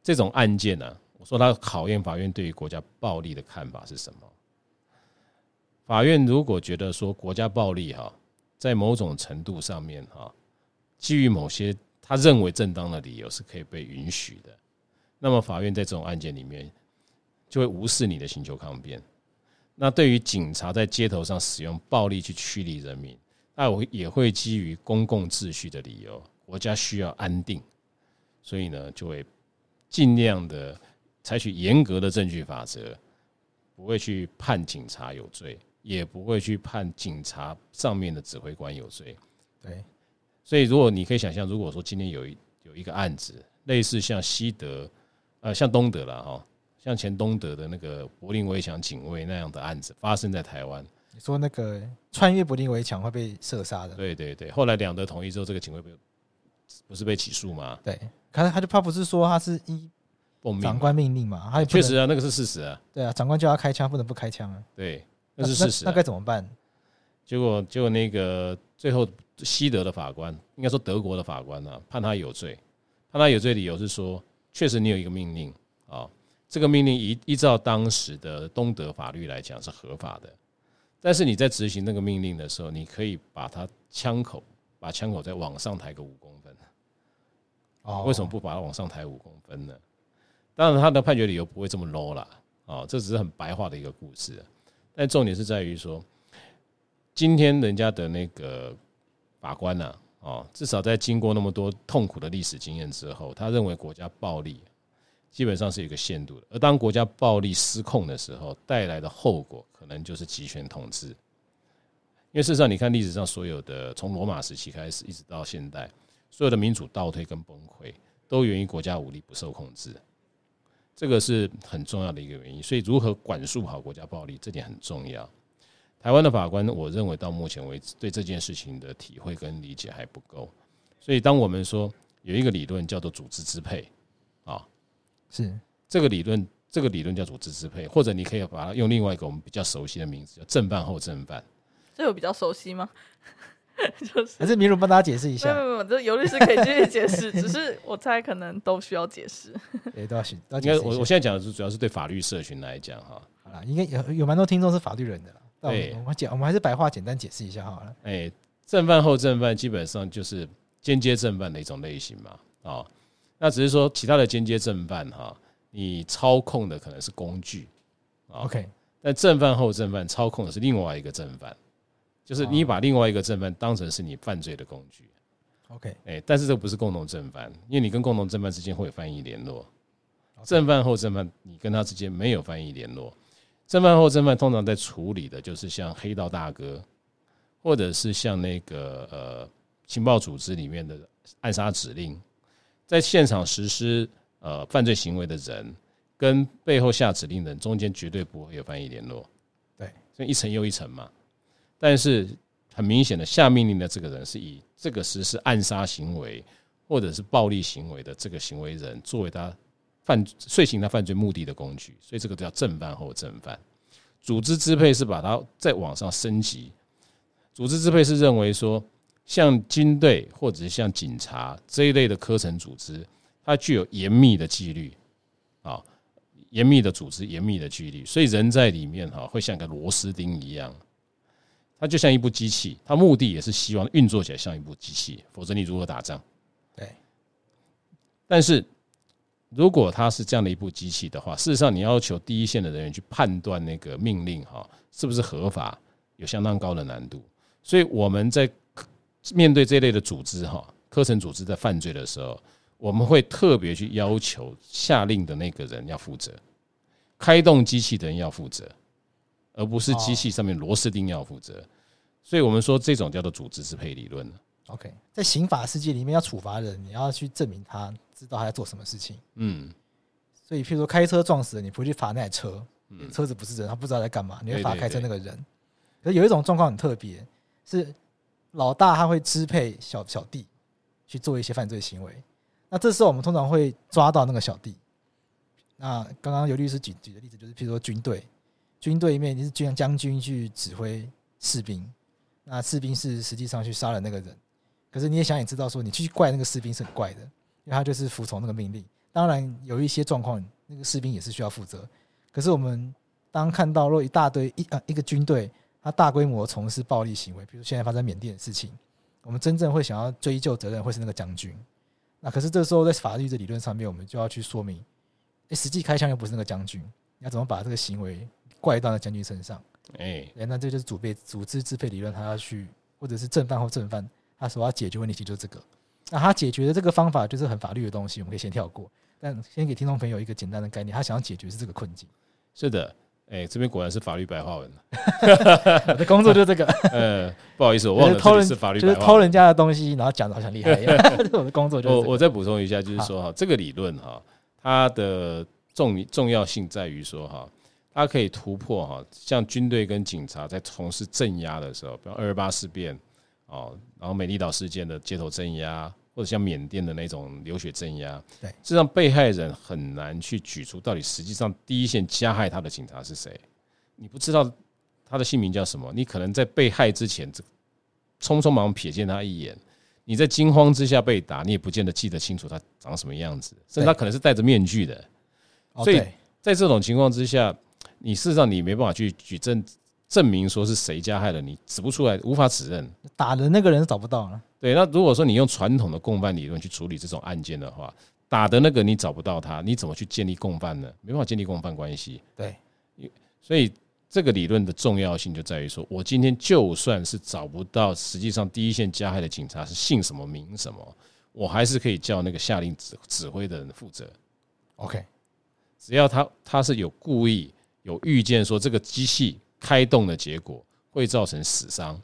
这种案件呢，我说它考验法院对于国家暴力的看法是什么？法院如果觉得说国家暴力哈，在某种程度上面哈，基于某些他认为正当的理由是可以被允许的，那么法院在这种案件里面就会无视你的刑求抗辩。那对于警察在街头上使用暴力去驱离人民，那我也会基于公共秩序的理由，国家需要安定，所以呢，就会尽量的采取严格的证据法则，不会去判警察有罪，也不会去判警察上面的指挥官有罪。对，所以如果你可以想象，如果说今天有一有一个案子，类似像西德，呃，像东德了哈。像前东德的那个柏林围墙警卫那样的案子发生在台湾，你说那个穿越柏林围墙会被射杀的？对对对，后来两德统一之后，这个警卫不不是被起诉吗？对，可是他就怕不是说他是依奉命，长官命令嘛，他确实啊，那个是事实啊。对啊，长官叫他开枪，不能不开枪啊。对，那是事实、啊那。那该怎么办？结果，结果那个最后西德的法官，应该说德国的法官呢、啊，判他有罪。判他有罪理由是说，确实你有一个命令啊，这个命令依依照当时的东德法律来讲是合法的。但是你在执行那个命令的时候，你可以把他枪口，把枪口再往上抬个五公分。哦，为什么不把它往上抬五公分呢？当然，他的判决理由不会这么 low 啦。啊，这只是很白话的一个故事。但重点是在于说，今天人家的那个法官呢，啊，至少在经过那么多痛苦的历史经验之后，他认为国家暴力基本上是有一个限度的。而当国家暴力失控的时候，带来的后果可能就是集权统治。因为事实上，你看历史上所有的，从罗马时期开始一直到现代。所有的民主倒退跟崩溃，都源于国家武力不受控制，这个是很重要的一个原因。所以，如何管束好国家暴力，这点很重要。台湾的法官，我认为到目前为止，对这件事情的体会跟理解还不够。所以，当我们说有一个理论叫做组织支配，啊，是这个理论，这个理论叫组织支配，或者你可以把它用另外一个我们比较熟悉的名字叫正犯后正犯。这有比较熟悉吗？(laughs) 就是还是明如帮大家解释一下。没有没有，这尤律师可以继续解释，(laughs) 只是我猜可能都需要解释。(laughs) 对，都要解释。应该我我现在讲的是主要是对法律社群来讲哈。好了，应该有有蛮多听众是法律人的了。对，我们讲我们还是白话简单解释一下好了。哎，正犯后正犯基本上就是间接正犯的一种类型嘛。啊，那只是说其他的间接正犯哈，你操控的可能是工具。OK，但正犯后正犯操控的是另外一个正犯。就是你把另外一个正犯当成是你犯罪的工具，OK，哎，但是这不是共同正犯，因为你跟共同正犯之间会有翻译联络，正犯后正犯你跟他之间没有翻译联络，正犯后正犯通常在处理的就是像黑道大哥，或者是像那个呃情报组织里面的暗杀指令，在现场实施呃犯罪行为的人跟背后下指令的人中间绝对不会有翻译联络，对，所以一层又一层嘛。但是很明显的，下命令的这个人是以这个实施暗杀行为或者是暴力行为的这个行为人作为他犯遂行他犯罪目的的工具，所以这个叫正犯或正犯。组织支配是把它再往上升级。组织支配是认为说，像军队或者是像警察这一类的科层组织，它具有严密的纪律啊，严密的组织，严密的纪律，所以人在里面哈会像个螺丝钉一样。它就像一部机器，它目的也是希望运作起来像一部机器，否则你如何打仗？对。但是，如果它是这样的一部机器的话，事实上你要求第一线的人员去判断那个命令哈是不是合法，有相当高的难度。所以我们在面对这类的组织哈，科层组织在犯罪的时候，我们会特别去要求下令的那个人要负责，开动机器的人要负责。而不是机器上面螺丝钉要负责，所以我们说这种叫做组织支配理论。OK，在刑法世界里面要处罚人，你要去证明他知道他在做什么事情。嗯，所以譬如说开车撞死人，你不会去罚那台车，车子不是人，他不知道在干嘛，你会罚开车那个人。可是有一种状况很特别，是老大他会支配小小弟去做一些犯罪行为，那这时候我们通常会抓到那个小弟。那刚刚尤律师举举的例子就是，譬如说军队。军队里面你是军将军去指挥士兵，那士兵是实际上去杀了那个人。可是你也想也知道，说你去怪那个士兵是很怪的，因为他就是服从那个命令。当然有一些状况，那个士兵也是需要负责。可是我们当看到若一大堆一啊一个军队，他大规模从事暴力行为，比如现在发生缅甸的事情，我们真正会想要追究责任，会是那个将军。那可是这时候在法律的理论上面，我们就要去说明，诶，实际开枪又不是那个将军，你要怎么把这个行为？怪到了将军身上，哎，那这就是组备组织支配理论，他要去或者是正犯或正犯，他所要解决问题就是这个。那他解决的这个方法就是很法律的东西，我们可以先跳过。但先给听众朋友一个简单的概念，他想要解决是这个困境。是的，哎，这边果然是法律白话文。(laughs) 我的工作就是这个。呃，不好意思，我忘了偷人是法律，就是偷人家的东西，然后讲的好像厉害一样。(laughs) 我的工作就是。我我再补充一下，就是说哈，这个理论哈，它的重重要性在于说哈。它可以突破哈，像军队跟警察在从事镇压的时候，比如二二八事变哦，然后美丽岛事件的街头镇压，或或者像缅甸的那种流血镇压，对，实际上被害人很难去举出到底实际上第一线加害他的警察是谁，你不知道他的姓名叫什么，你可能在被害之前，匆匆忙忙瞥见他一眼，你在惊慌之下被打，你也不见得记得清楚他长什么样子，甚至他可能是戴着面具的，所以在这种情况之下，你事实上你没办法去举证证明说是谁加害的，你指不出来，无法指认，打的那个人找不到了。对，那如果说你用传统的共犯理论去处理这种案件的话，打的那个你找不到他，你怎么去建立共犯呢？没办法建立共犯关系。对，所以这个理论的重要性就在于说，我今天就算是找不到实际上第一线加害的警察是姓什么名什么，我还是可以叫那个下令指指挥的人负责。OK，只要他他是有故意有预见说这个机器开动的结果会造成死伤。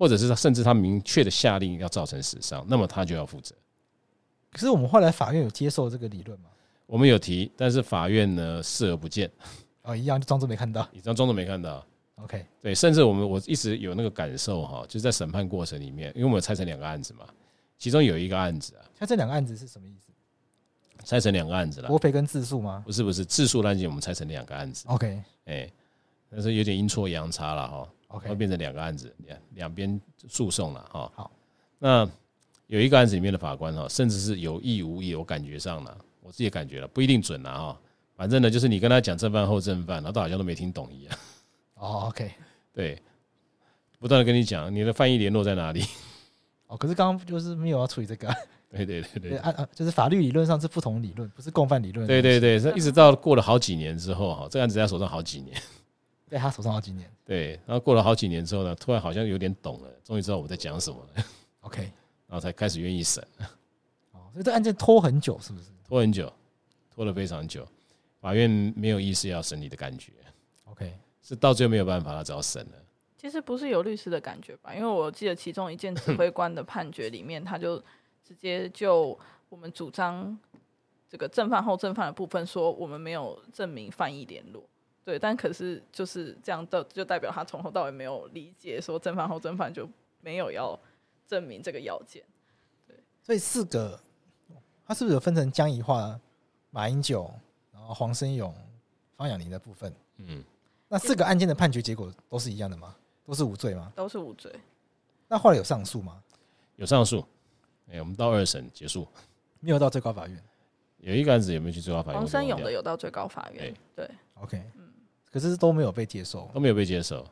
或者是他甚至他明确的下令要造成死伤，那么他就要负责。可是我们后来法院有接受这个理论吗？我们有提，但是法院呢视而不见。哦，一样就装作没看到，(laughs) 一张装作没看到。(laughs) OK，对，甚至我们我一直有那个感受哈，就是在审判过程里面，因为我们拆成两个案子嘛，其中有一个案子啊，那这两个案子是什么意思？拆成两个案子了，国赔跟自诉吗？不是不是，自诉案件我们拆成两个案子。OK，哎，但是有点阴错阳差了哈。OK，会变成两个案子，两两边诉讼了哈。好，那有一个案子里面的法官哈，甚至是有意无意，我感觉上了，我自己感觉了，不一定准了哈。反正呢，就是你跟他讲正犯后正犯，他都好像都没听懂一样。哦，OK，对，不断的跟你讲你的翻译联络在哪里。哦，可是刚刚就是没有要处理这个。对对对对，按按就是法律理论上是不同理论，不是共犯理论。对对对，一直到过了好几年之后哈，这个案子在手上好几年。在他手上好几年，对，然后过了好几年之后呢，突然好像有点懂了，终于知道我在讲什么了。OK，然后才开始愿意审。(laughs) 哦，所以这案件拖很久，是不是？拖很久，拖了非常久，法院没有意思要审理的感觉。OK，是到最后没有办法，他只好审了。其实不是有律师的感觉吧？因为我记得其中一件指 (laughs) 挥官的判决里面，他就直接就我们主张这个正犯后正犯的部分说，我们没有证明犯意联络。对，但可是就是这样的，就代表他从头到尾没有理解说正犯后正犯就没有要证明这个要件。对，所以四个，他是不是有分成江宜桦、马英九，然后黄生勇、方雅玲的部分？嗯，那四个案件的判决结果都是一样的吗？都是无罪吗？都是无罪。那后来有上诉吗？有上诉。哎，我们到二审结束，没有到最高法院。有一个案子有没有去最高法院？黄山勇的有到最高法院。对，OK，嗯。可是都没有被接受，都没有被接受。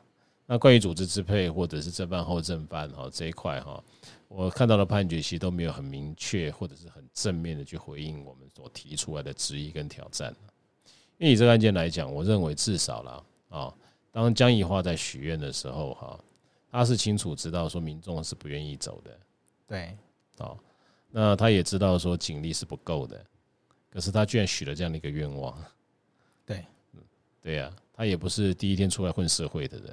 那关于组织支配或者是正犯后正犯哈这一块哈，我看到的判决其实都没有很明确或者是很正面的去回应我们所提出来的质疑跟挑战。因为以这个案件来讲，我认为至少啦啊，当江宜桦在许愿的时候哈，他是清楚知道说民众是不愿意走的，对，哦，那他也知道说警力是不够的，可是他居然许了这样的一个愿望，对，对呀。他也不是第一天出来混社会的人，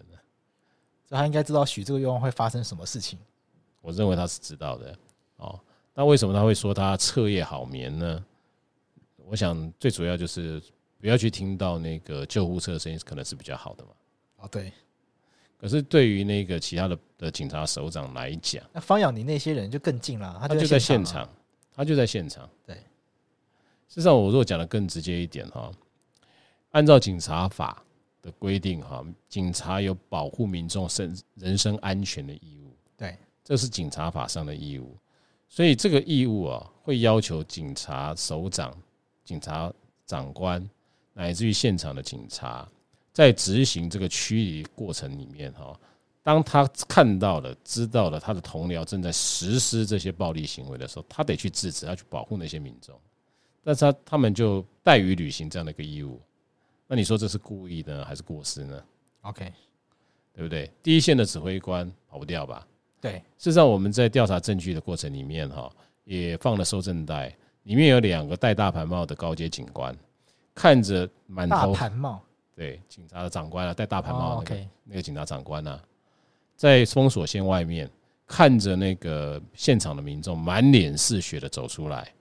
所以他应该知道许这个愿望会发生什么事情。我认为他是知道的哦。那为什么他会说他彻夜好眠呢？我想最主要就是不要去听到那个救护车的声音，可能是比较好的嘛。哦，对。可是对于那个其他的的警察首长来讲，那方养你那些人就更近了，他就在现场，他就在现场。对。事实上，我如果讲的更直接一点哈，按照警察法。的规定哈，警察有保护民众身人身安全的义务，对，这是警察法上的义务，所以这个义务啊，会要求警察首长、警察长官乃至于现场的警察，在执行这个驱离过程里面哈，当他看到了、知道了他的同僚正在实施这些暴力行为的时候，他得去制止，他去保护那些民众，但是他他们就怠于履行这样的一个义务。那你说这是故意呢，还是过失呢？OK，对不对？第一线的指挥官跑不掉吧？对。事实上，我们在调查证据的过程里面，哈，也放了搜证带，里面有两个戴大盘帽的高阶警官，看着满头大盘帽，对，警察的长官啊，戴大盘帽那个、oh, okay. 那个警察长官啊，在封锁线外面看着那个现场的民众满脸是血的走出来，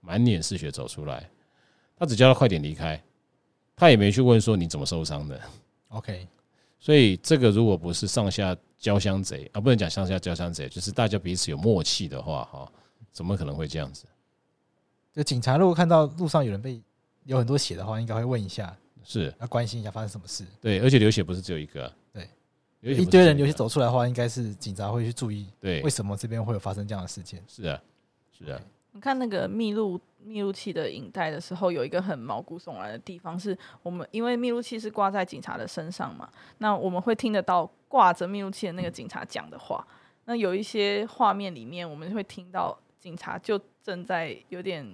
满脸是血走出来，他只叫他快点离开。他也没去问说你怎么受伤的，OK，所以这个如果不是上下交相贼啊，不能讲上下交相贼，就是大家彼此有默契的话，哈，怎么可能会这样子？就警察如果看到路上有人被有很多血的话，应该会问一下，是要关心一下发生什么事。对，而且流血不是只有一个、啊，对，有一,一堆人流血走出来的话，应该是警察会去注意，对，为什么这边会有发生这样的事件？是啊，是啊。你看那个密录密录器的影带的时候，有一个很毛骨悚然的地方，是我们因为密录器是挂在警察的身上嘛，那我们会听得到挂着密录器的那个警察讲的话。那有一些画面里面，我们会听到警察就正在有点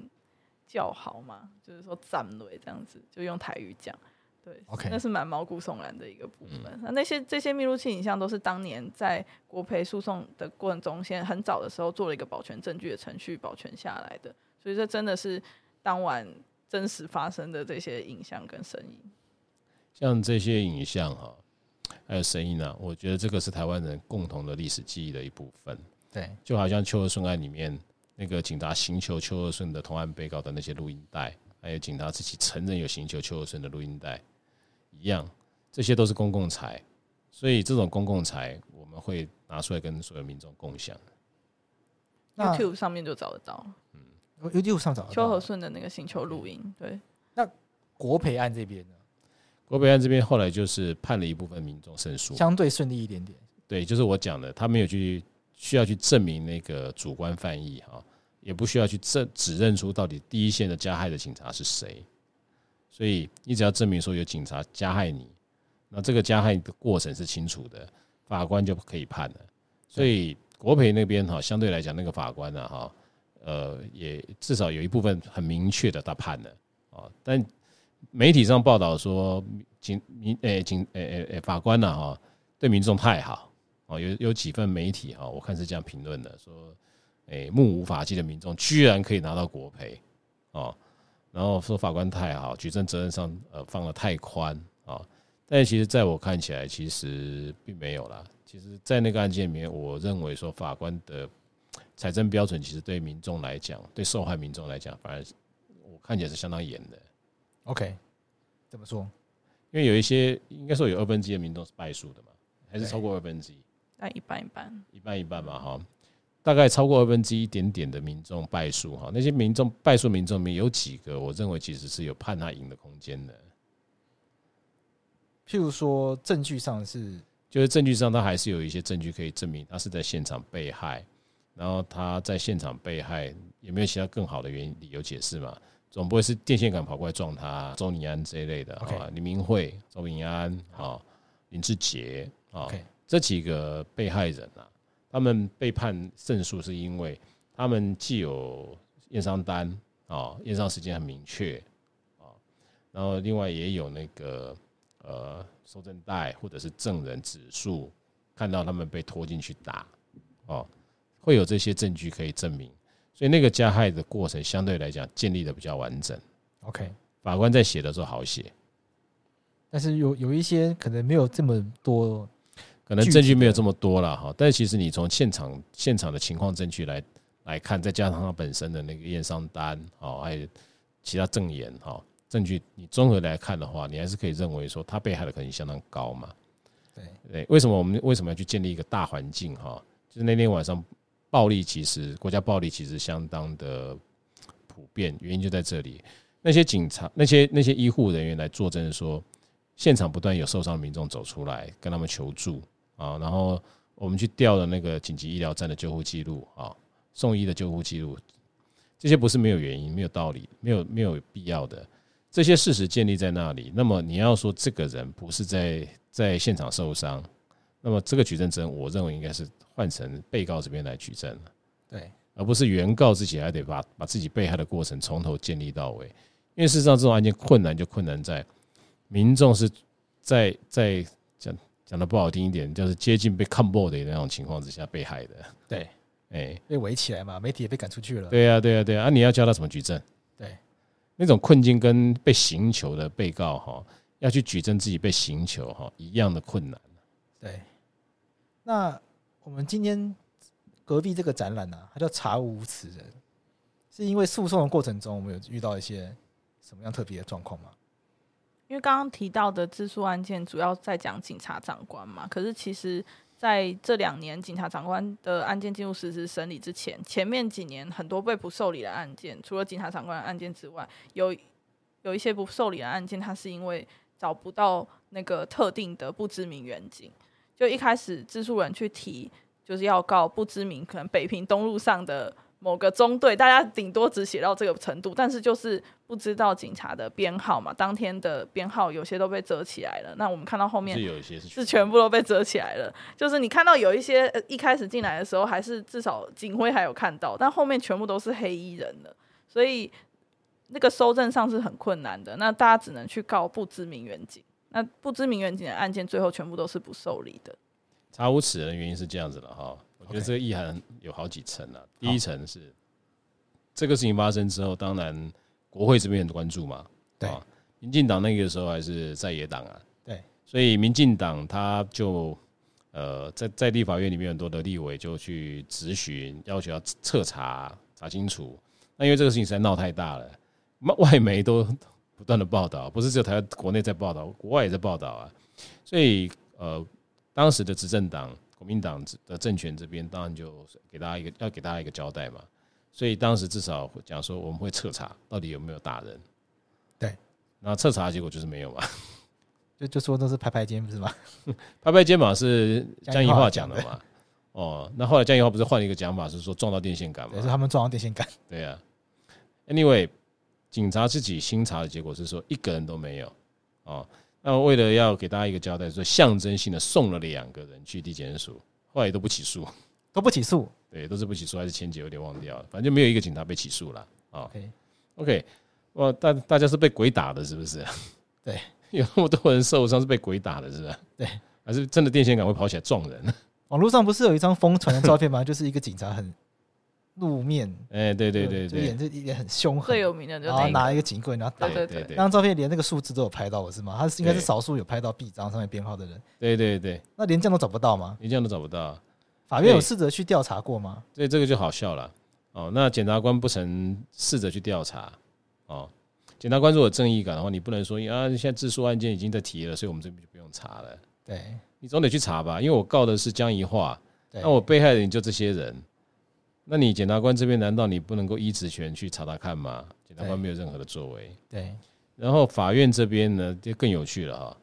叫好嘛，就是说站队这样子，就用台语讲。对，OK，那是蛮毛骨悚然的一个部分。嗯、那那些这些密录器影像都是当年在国赔诉讼的过程中，先很早的时候做了一个保全证据的程序，保全下来的。所以这真的是当晚真实发生的这些影像跟声音。像这些影像哈，还有声音呢，我觉得这个是台湾人共同的历史记忆的一部分。对，就好像秋和顺案里面那个警察刑求邱和顺的同案被告的那些录音带，还有警察自己承认有刑求邱和顺的录音带。一样，这些都是公共财，所以这种公共财我们会拿出来跟所有民众共享。YouTube 上面就找得到，嗯，YouTube 上找得到邱和顺的那个刑求录音。对，那国培案这边呢？国培案这边后来就是判了一部分民众胜诉，相对顺利一点点。对，就是我讲的，他没有去需要去证明那个主观犯意哈，也不需要去证指认出到底第一线的加害的警察是谁。所以你只要证明说有警察加害你，那这个加害的过程是清楚的，法官就可以判了。所以国赔那边哈，相对来讲那个法官呢哈，呃，也至少有一部分很明确的他判了啊。但媒体上报道说警民诶警诶诶诶法官呢哈，对民众太好哦，有有几份媒体哈，我看是这样评论的，说诶目无法纪的民众居然可以拿到国赔哦。然后说法官太好，举证责任上呃放的太宽啊，但其实在我看起来，其实并没有啦。其实，在那个案件里面，我认为说法官的财政标准，其实对民众来讲，对受害民众来讲，反而我看起来是相当严的。OK，怎么说？因为有一些应该说有二分之一的民众是败诉的嘛，还是超过二分之一？那一半一半，一半一半嘛，哈。大概超过二分之一点点的民众败诉哈，那些民众败诉民众里面有几个，我认为其实是有判他赢的空间的。譬如说证据上是，就是证据上他还是有一些证据可以证明他是在现场被害，然后他在现场被害有没有其他更好的原因理由解释嘛？总不会是电线杆跑过来撞他，周宁安这一类的啊，李明慧、周宁安啊、林志杰啊，这几个被害人啊。他们被判胜诉，是因为他们既有验伤单啊，验伤时间很明确啊，然后另外也有那个呃收证带或者是证人指述，看到他们被拖进去打哦，会有这些证据可以证明，所以那个加害的过程相对来讲建立的比较完整。OK，法官在写的时候好写，但是有有一些可能没有这么多。可能证据没有这么多了哈，但是其实你从现场现场的情况证据来来看，再加上他本身的那个验伤单哦，还有其他证言哈证据，你综合来看的话，你还是可以认为说他被害的可能性相当高嘛。对对，为什么我们为什么要去建立一个大环境哈？就是那天晚上暴力其实国家暴力其实相当的普遍，原因就在这里。那些警察、那些那些医护人员来作证说，现场不断有受伤的民众走出来跟他们求助。啊，然后我们去调了那个紧急医疗站的救护记录啊，送医的救护记录，这些不是没有原因、没有道理、没有没有必要的，这些事实建立在那里。那么你要说这个人不是在在现场受伤，那么这个举证责任，我认为应该是换成被告这边来举证了，对，而不是原告自己还得把把自己被害的过程从头建立到尾。因为事实上，这种案件困难就困难在民众是在在讲。讲的不好听一点，就是接近被看破的那种情况之下被害的。对，(laughs) 哎，被围起来嘛，媒体也被赶出去了。对呀，对呀，对呀。啊，你要教他怎么举证？对，那种困境跟被刑求的被告哈，要去举证自己被刑求哈，一样的困难。对。那我们今天隔壁这个展览呢，它叫“查无此人”，是因为诉讼的过程中，我们有遇到一些什么样特别的状况吗？因为刚刚提到的自诉案件主要在讲警察长官嘛，可是其实在这两年警察长官的案件进入实质审理之前，前面几年很多被不受理的案件，除了警察长官的案件之外，有有一些不受理的案件，它是因为找不到那个特定的不知名员警，就一开始自诉人去提，就是要告不知名，可能北平东路上的。某个中队，大家顶多只写到这个程度，但是就是不知道警察的编号嘛。当天的编号有些都被遮起来了。那我们看到后面是有一些是全部都被遮起来了。就是你看到有一些一开始进来的时候，还是至少警徽还有看到，但后面全部都是黑衣人了，所以那个收证上是很困难的。那大家只能去告不知名远警。那不知名远警的案件最后全部都是不受理的。查无此人的原因是这样子的哈。我觉得这个意涵有好几层啊。第一层是这个事情发生之后，当然国会这边很关注嘛。对，民进党那个时候还是在野党啊。对，所以民进党他就呃在在立法院里面很多的立委就去质询，要求要彻查查清楚。那因为这个事情实在闹太大了，外媒都 (laughs) 不断的报道，不是只有台湾国内在报道，国外也在报道啊。所以呃，当时的执政党。国民党的政权这边当然就给大家一个要给大家一个交代嘛，所以当时至少讲说我们会彻查到底有没有打人，对，那彻查的结果就是没有嘛，(laughs) 就就说都是拍拍肩不是吗？(laughs) 拍拍肩膀是江宜桦讲的嘛？哦，那后来江宜桦不是换了一个讲法，是说撞到电线杆嘛？也是他们撞到电线杆。对啊，Anyway，警察自己新查的结果是说一个人都没有哦。那为了要给大家一个交代，说象征性的送了两个人去地检署，后来也都不起诉，都不起诉，对，都是不起诉，还是前几有点忘掉了，反正就没有一个警察被起诉了啊。OK，哇，大大家是被鬼打的，是不是？对，(laughs) 有那么多人受伤是被鬼打的，是不是？对，还是真的电线杆会跑起来撞人？网络上不是有一张疯传的照片吗？(laughs) 就是一个警察很。路面，哎，对对对对，演这一脸很凶狠，最有名的，然后拿一个警棍，然后打，对对对，那张照片连那个数字都有拍到，我是吗？他是应该是少数有拍到臂章上面编号的人，对对对，那连这样都找不到吗？连这样都找不到，法院有试着去调查过吗？所以这个就好笑了，哦，那检察官不曾试着去调查，哦，检察官如果有正义感的话，你不能说啊，现在自诉案件已经在提了，所以我们这边就不用查了，对，你总得去查吧，因为我告的是江宜桦，那我被害人就这些人。那你检察官这边难道你不能够依职权去查查看吗？检察官没有任何的作为。对。然后法院这边呢就更有趣了哈。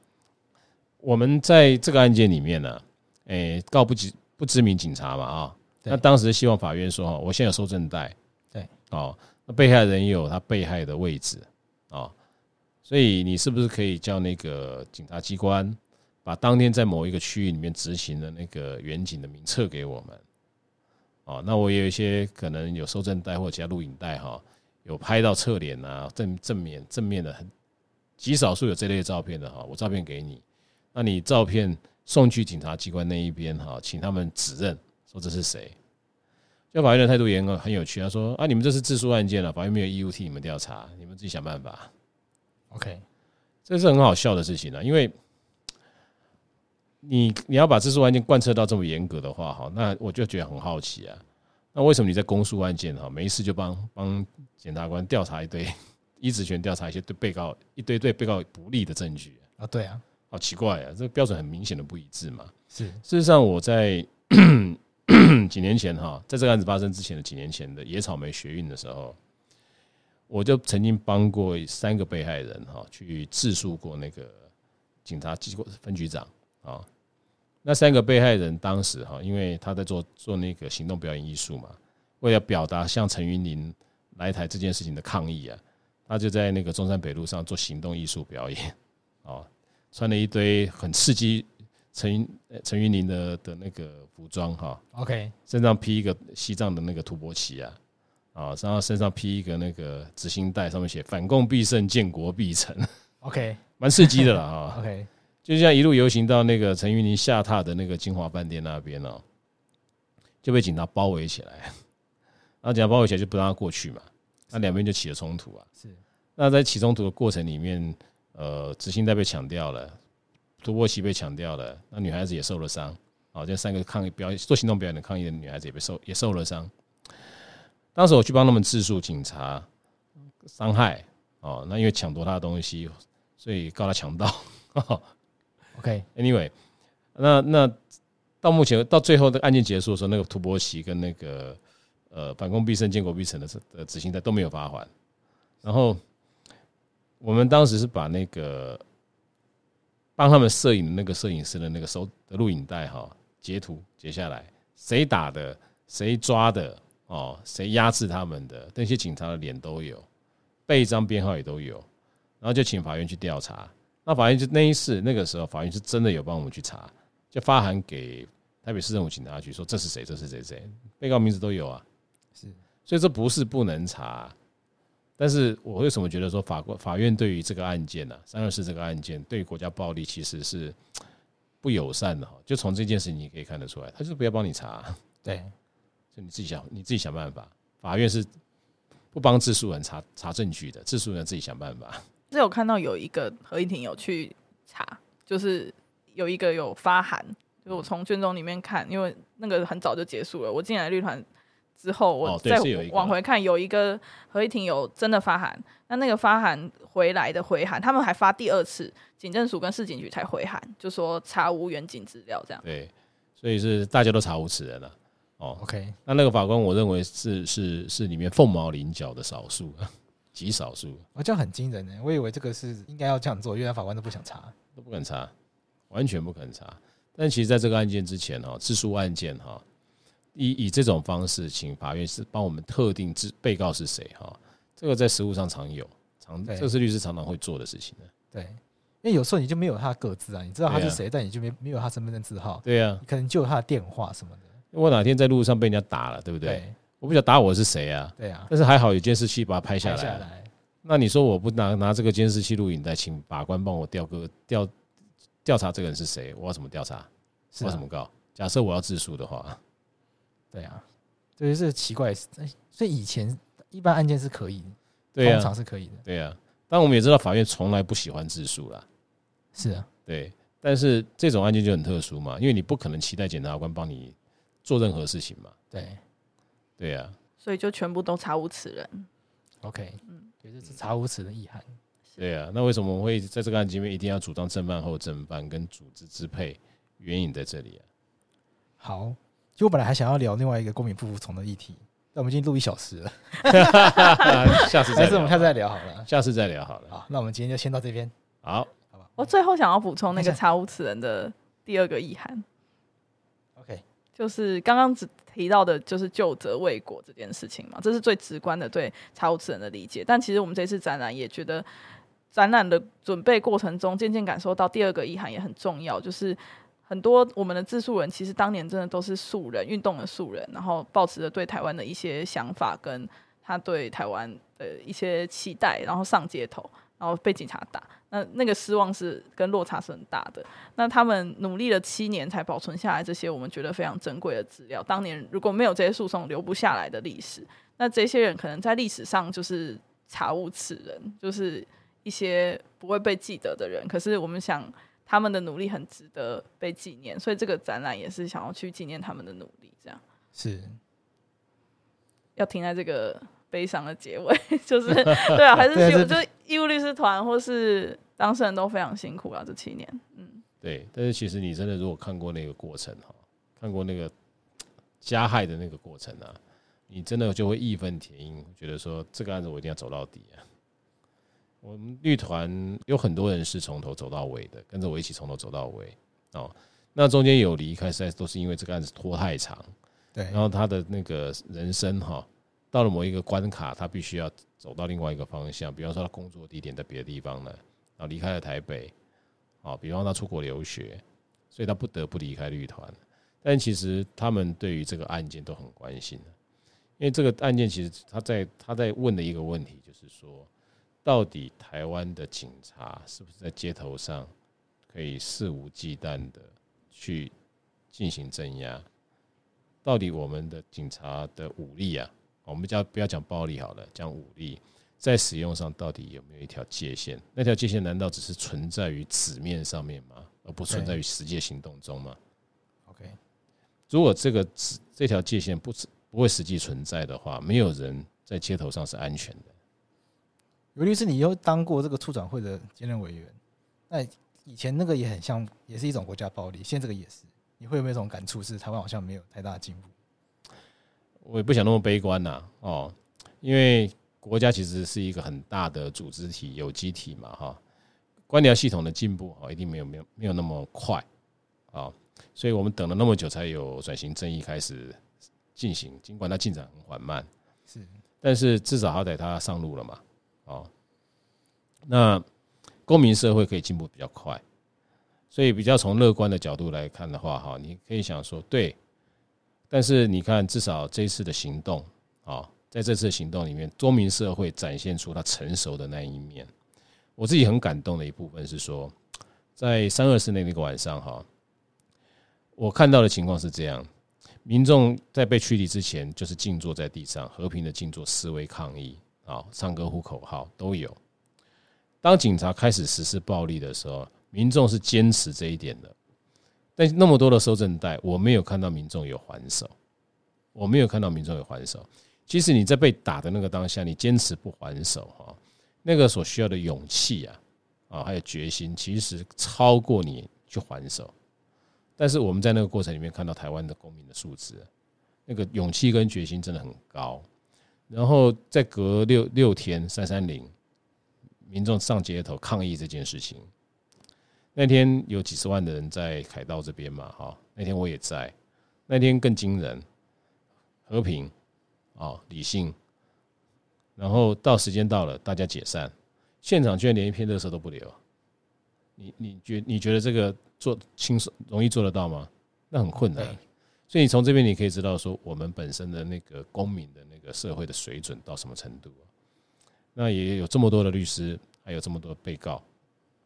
我们在这个案件里面呢，诶，告不知不知名警察嘛啊。那当时希望法院说哈，我现在有收证带。对。哦，那被害人也有他被害的位置啊，所以你是不是可以叫那个警察机关把当天在某一个区域里面执行的那个远景的名册给我们？哦，那我也有一些可能有收证带或其他录影带哈，有拍到侧脸啊，正正面正面的很极少数有这类照片的哈，我照片给你，那你照片送去警察机关那一边哈，请他们指认说这是谁。就法院的态度也很很有趣，他说啊，你们这是自诉案件了，法院没有义务替你们调查，你们自己想办法。OK，这是很好笑的事情啊，因为。你你要把自诉案件贯彻到这么严格的话，哈，那我就觉得很好奇啊。那为什么你在公诉案件哈，没事就帮帮检察官调查一堆，(laughs) 依职权调查一些对被告一堆对被告不利的证据啊？对啊，好奇怪啊，这个标准很明显的不一致嘛。是，事实上我在 (clears throat) 几年前哈，在这个案子发生之前的几年前的野草莓学运的时候，我就曾经帮过三个被害人哈去自诉过那个警察机构分局长啊。那三个被害人当时哈，因为他在做做那个行动表演艺术嘛，为了表达向陈云林来台这件事情的抗议啊，他就在那个中山北路上做行动艺术表演，哦，穿了一堆很刺激陈陈云林的的那个服装哈，OK，身上披一个西藏的那个吐蕃旗啊，啊，然后身上披一个那个执行带，上面写反共必胜，建国必成，OK，(laughs) 蛮刺激的了啊，(laughs) OK。就这样一路游行到那个陈云林下榻的那个金华饭店那边哦，就被警察包围起来，(laughs) 然后警察包围起来就不让他过去嘛，那两边就起了冲突啊。是，那在起冲突的过程里面，呃，执行带被抢掉了，土国旗被抢掉了，那女孩子也受了伤。啊，这三个抗议表演做行动表演的抗议的女孩子也被受也受了伤。当时我去帮他们自诉警察伤害哦，那因为抢夺他的东西，所以告他强盗。(laughs) OK，Anyway，那那到目前到最后的案件结束的时候，那个土波奇跟那个呃反攻必胜、建国必成的的执行带都没有发还。然后我们当时是把那个帮他们摄影的那个摄影师的那个手的录影带哈截图截下来，谁打的，谁抓的哦，谁压制他们的，那些警察的脸都有，背章编号也都有，然后就请法院去调查。那法院就那一次那个时候，法院是真的有帮我们去查，就发函给台北市政府警察局说，这是谁，这是谁谁，被告名字都有啊，是，所以这不是不能查，但是我为什么觉得说法官法院对于这个案件呢、啊，三二四这个案件对于国家暴力其实是不友善的哈，就从这件事情你可以看得出来，他就是不要帮你查，(laughs) 对，就你自己想你自己想办法，法院是不帮自诉人查查证据的，自诉人自己想办法。是有看到有一个合议庭有去查，就是有一个有发函，就是我从卷宗里面看，因为那个很早就结束了。我进来绿团之后，我再往回看，有一个合议庭有真的发函。那那个发函回来的回函，他们还发第二次，警政署跟市警局才回函，就说查无远景资料这样。对，所以是大家都查无此人了。哦，OK，那那个法官，我认为是是是里面凤毛麟角的少数。极少数，我这样很惊人呢。我以为这个是应该要这样做，因为法官都不想查，都不肯查，完全不肯查。但其实，在这个案件之前哈，自诉案件哈，以以这种方式，请法院是帮我们特定被被告是谁哈，这个在实务上常有，常这是律师常常会做的事情。对，因为有时候你就没有他的个资啊，你知道他是谁，但你就没没有他身份证字号。对呀，可能就有他的电话什么的。我哪天在路上被人家打了，对不对？我不晓得打我是谁啊？对啊，但是还好有监视器把它拍下来。下来，那你说我不拿拿这个监视器录影带，请法官帮我调个调调查这个人是谁？我要怎么调查？我要怎么告？假设我要自诉的话，对啊，这是奇怪。所以以前一般案件是可以，对啊，通常是可以的，对啊。但我们也知道法院从来不喜欢自诉啦，是啊，对。但是这种案件就很特殊嘛，因为你不可能期待检察官帮你做任何事情嘛，对。对呀、啊，所以就全部都查无此人。OK，嗯，也就是查无此的意涵。对呀、啊，那为什么我们会在这个案件里面一定要主张正犯后正犯跟组织支配？原因在这里啊。好，其实我本来还想要聊另外一个公民不服从的议题，但我们已经录一小时了，(laughs) 下次再，我们下次再聊好了。下次再聊好了。好，那我们今天就先到这边。好，好吧。我最后想要补充那个查无此人的第二个意涵。OK，就是刚刚只。提到的就是究责未果这件事情嘛，这是最直观的对查无此人的理解。但其实我们这次展览也觉得，展览的准备过程中，渐渐感受到第二个意涵也很重要，就是很多我们的自诉人其实当年真的都是素人，运动的素人，然后抱持着对台湾的一些想法，跟他对台湾的一些期待，然后上街头，然后被警察打。那那个失望是跟落差是很大的。那他们努力了七年才保存下来这些我们觉得非常珍贵的资料。当年如果没有这些诉讼，留不下来的历史，那这些人可能在历史上就是查无此人，就是一些不会被记得的人。可是我们想，他们的努力很值得被纪念，所以这个展览也是想要去纪念他们的努力。这样是要停在这个。悲伤的结尾 (laughs) 就 (laughs) 是对啊，还是就是义务律师团或是当事人都非常辛苦啊，这七年，嗯，对。但是其实你真的如果看过那个过程哈，看过那个加害的那个过程啊，你真的就会义愤填膺，觉得说这个案子我一定要走到底啊。我们律团有很多人是从头走到尾的，跟着我一起从头走到尾哦。那中间有离开，实在都是因为这个案子拖太长，对。然后他的那个人生哈。到了某一个关卡，他必须要走到另外一个方向，比方说他工作地点在别的地方呢，然后离开了台北，啊，比方他出国留学，所以他不得不离开绿团。但其实他们对于这个案件都很关心，因为这个案件其实他在他在问的一个问题就是说，到底台湾的警察是不是在街头上可以肆无忌惮的去进行镇压？到底我们的警察的武力啊？我们叫不要讲暴力好了，讲武力在使用上到底有没有一条界限？那条界限难道只是存在于纸面上面吗？而不存在于实际行动中吗？OK，如果这个这这条界限不不会实际存在的话，没有人在街头上是安全的。尤律师，你又当过这个促转会的兼任委员，那以前那个也很像，也是一种国家暴力，现在这个也是。你会有没有这种感触？是台湾好像没有太大的进步？我也不想那么悲观呐，哦，因为国家其实是一个很大的组织体、有机体嘛，哈，官僚系统的进步啊，一定没有没有没有那么快啊，所以我们等了那么久才有转型正义开始进行，尽管它进展很缓慢，是，但是至少好歹它上路了嘛，哦，那公民社会可以进步比较快。所以比较从乐观的角度来看的话，哈，你可以想说对，但是你看至少这次的行动啊，在这次行动里面，多民社会展现出它成熟的那一面。我自己很感动的一部分是说，在三二四那个晚上哈，我看到的情况是这样：民众在被驱离之前，就是静坐在地上，和平的静坐示威抗议啊，唱歌呼口号都有。当警察开始实施暴力的时候，民众是坚持这一点的，但那么多的收证带，我没有看到民众有还手，我没有看到民众有还手。其实你在被打的那个当下，你坚持不还手哈，那个所需要的勇气啊，啊，还有决心，其实超过你去还手。但是我们在那个过程里面看到台湾的公民的素质，那个勇气跟决心真的很高。然后再隔六六天三三零，民众上街头抗议这件事情。那天有几十万的人在凯道这边嘛，哈，那天我也在。那天更惊人，和平，啊，理性。然后到时间到了，大家解散，现场居然连一片垃圾都不留。你你觉你觉得这个做轻松容易做得到吗？那很困难。所以你从这边你可以知道说，我们本身的那个公民的那个社会的水准到什么程度。那也有这么多的律师，还有这么多被告。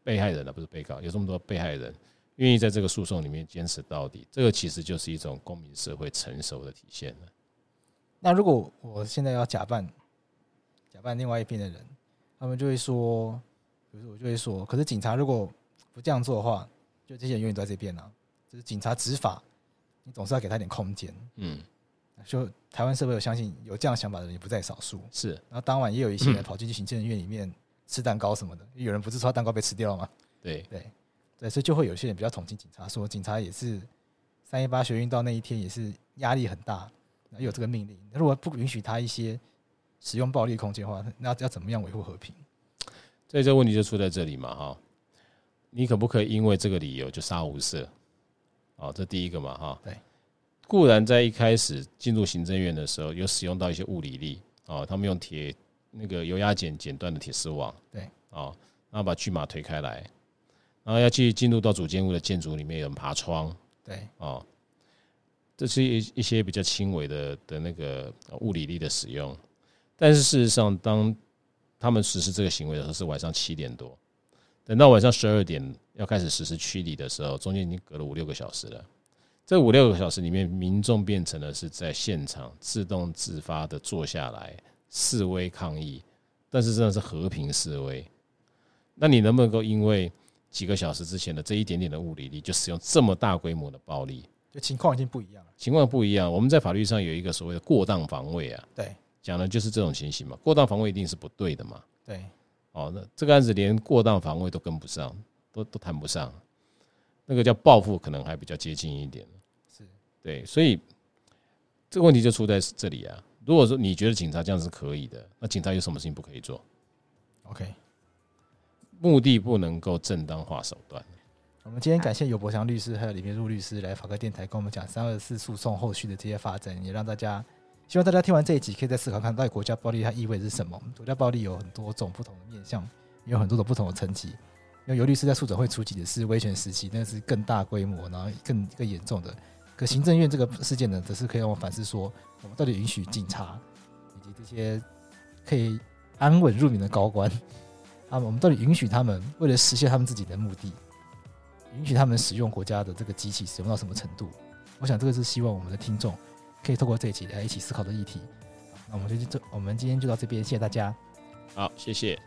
被害人呢，不是被告，有这么多被害人愿意在这个诉讼里面坚持到底，这个其实就是一种公民社会成熟的体现了。那如果我现在要假扮假扮另外一边的人，他们就会说，比如说我就会说，可是警察如果不这样做的话，就这些人永远都在这边呢、啊。就是警察执法，你总是要给他一点空间。嗯，就台湾社会，我相信有这样想法的人也不在少数。是，然后当晚也有一些人 (clears throat) 跑进去行政院里面。吃蛋糕什么的，有人不是说蛋糕被吃掉了吗？对对对，所以就会有些人比较同情警察，说警察也是三一八学运到那一天也是压力很大，有这个命令，如果不允许他一些使用暴力空间的话，那要怎么样维护和平？所以这个问题就出在这里嘛，哈，你可不可以因为这个理由就杀无赦？哦，这第一个嘛，哈，对，固然在一开始进入行政院的时候有使用到一些物理力，哦，他们用铁。那个油压剪剪断的铁丝网，对，哦，然后把巨马推开来，然后要去进入到主建物的建筑里面，有人爬窗，对，哦，这是一一些比较轻微的的那个物理力的使用，但是事实上，当他们实施这个行为的时候是晚上七点多，等到晚上十二点要开始实施驱离的时候，中间已经隔了五六个小时了。这五六个小时里面，民众变成了是在现场自动自发的坐下来。示威抗议，但是真的是和平示威。那你能不能够因为几个小时之前的这一点点的物理力，就使用这么大规模的暴力？就情况已经不一样了。情况不一样，我们在法律上有一个所谓的过当防卫啊。对，讲的就是这种情形嘛。过当防卫一定是不对的嘛。对。哦，那这个案子连过当防卫都跟不上，都都谈不上。那个叫报复，可能还比较接近一点。是。对，所以这个问题就出在这里啊。如果说你觉得警察这样是可以的，那警察有什么事情不可以做？OK，目的不能够正当化手段。我们今天感谢尤伯祥律师还有李明儒律师来法科电台跟我们讲三二四诉讼后续的这些发展，也让大家希望大家听完这一集可以再思考看，到底国家暴力它意味着是什么？国家暴力有很多种不同的面向，也有很多种不同的层级。因为尤律师在诉者会出击的是威权时期，那是更大规模，然后更更严重的。可行政院这个事件呢，则是可以让我反思说。我们到底允许警察以及这些可以安稳入眠的高官，啊我们到底允许他们为了实现他们自己的目的，允许他们使用国家的这个机器使用到什么程度？我想这个是希望我们的听众可以透过这一集来一起思考的议题。那我们就这我们今天就到这边，谢谢大家。好，谢谢。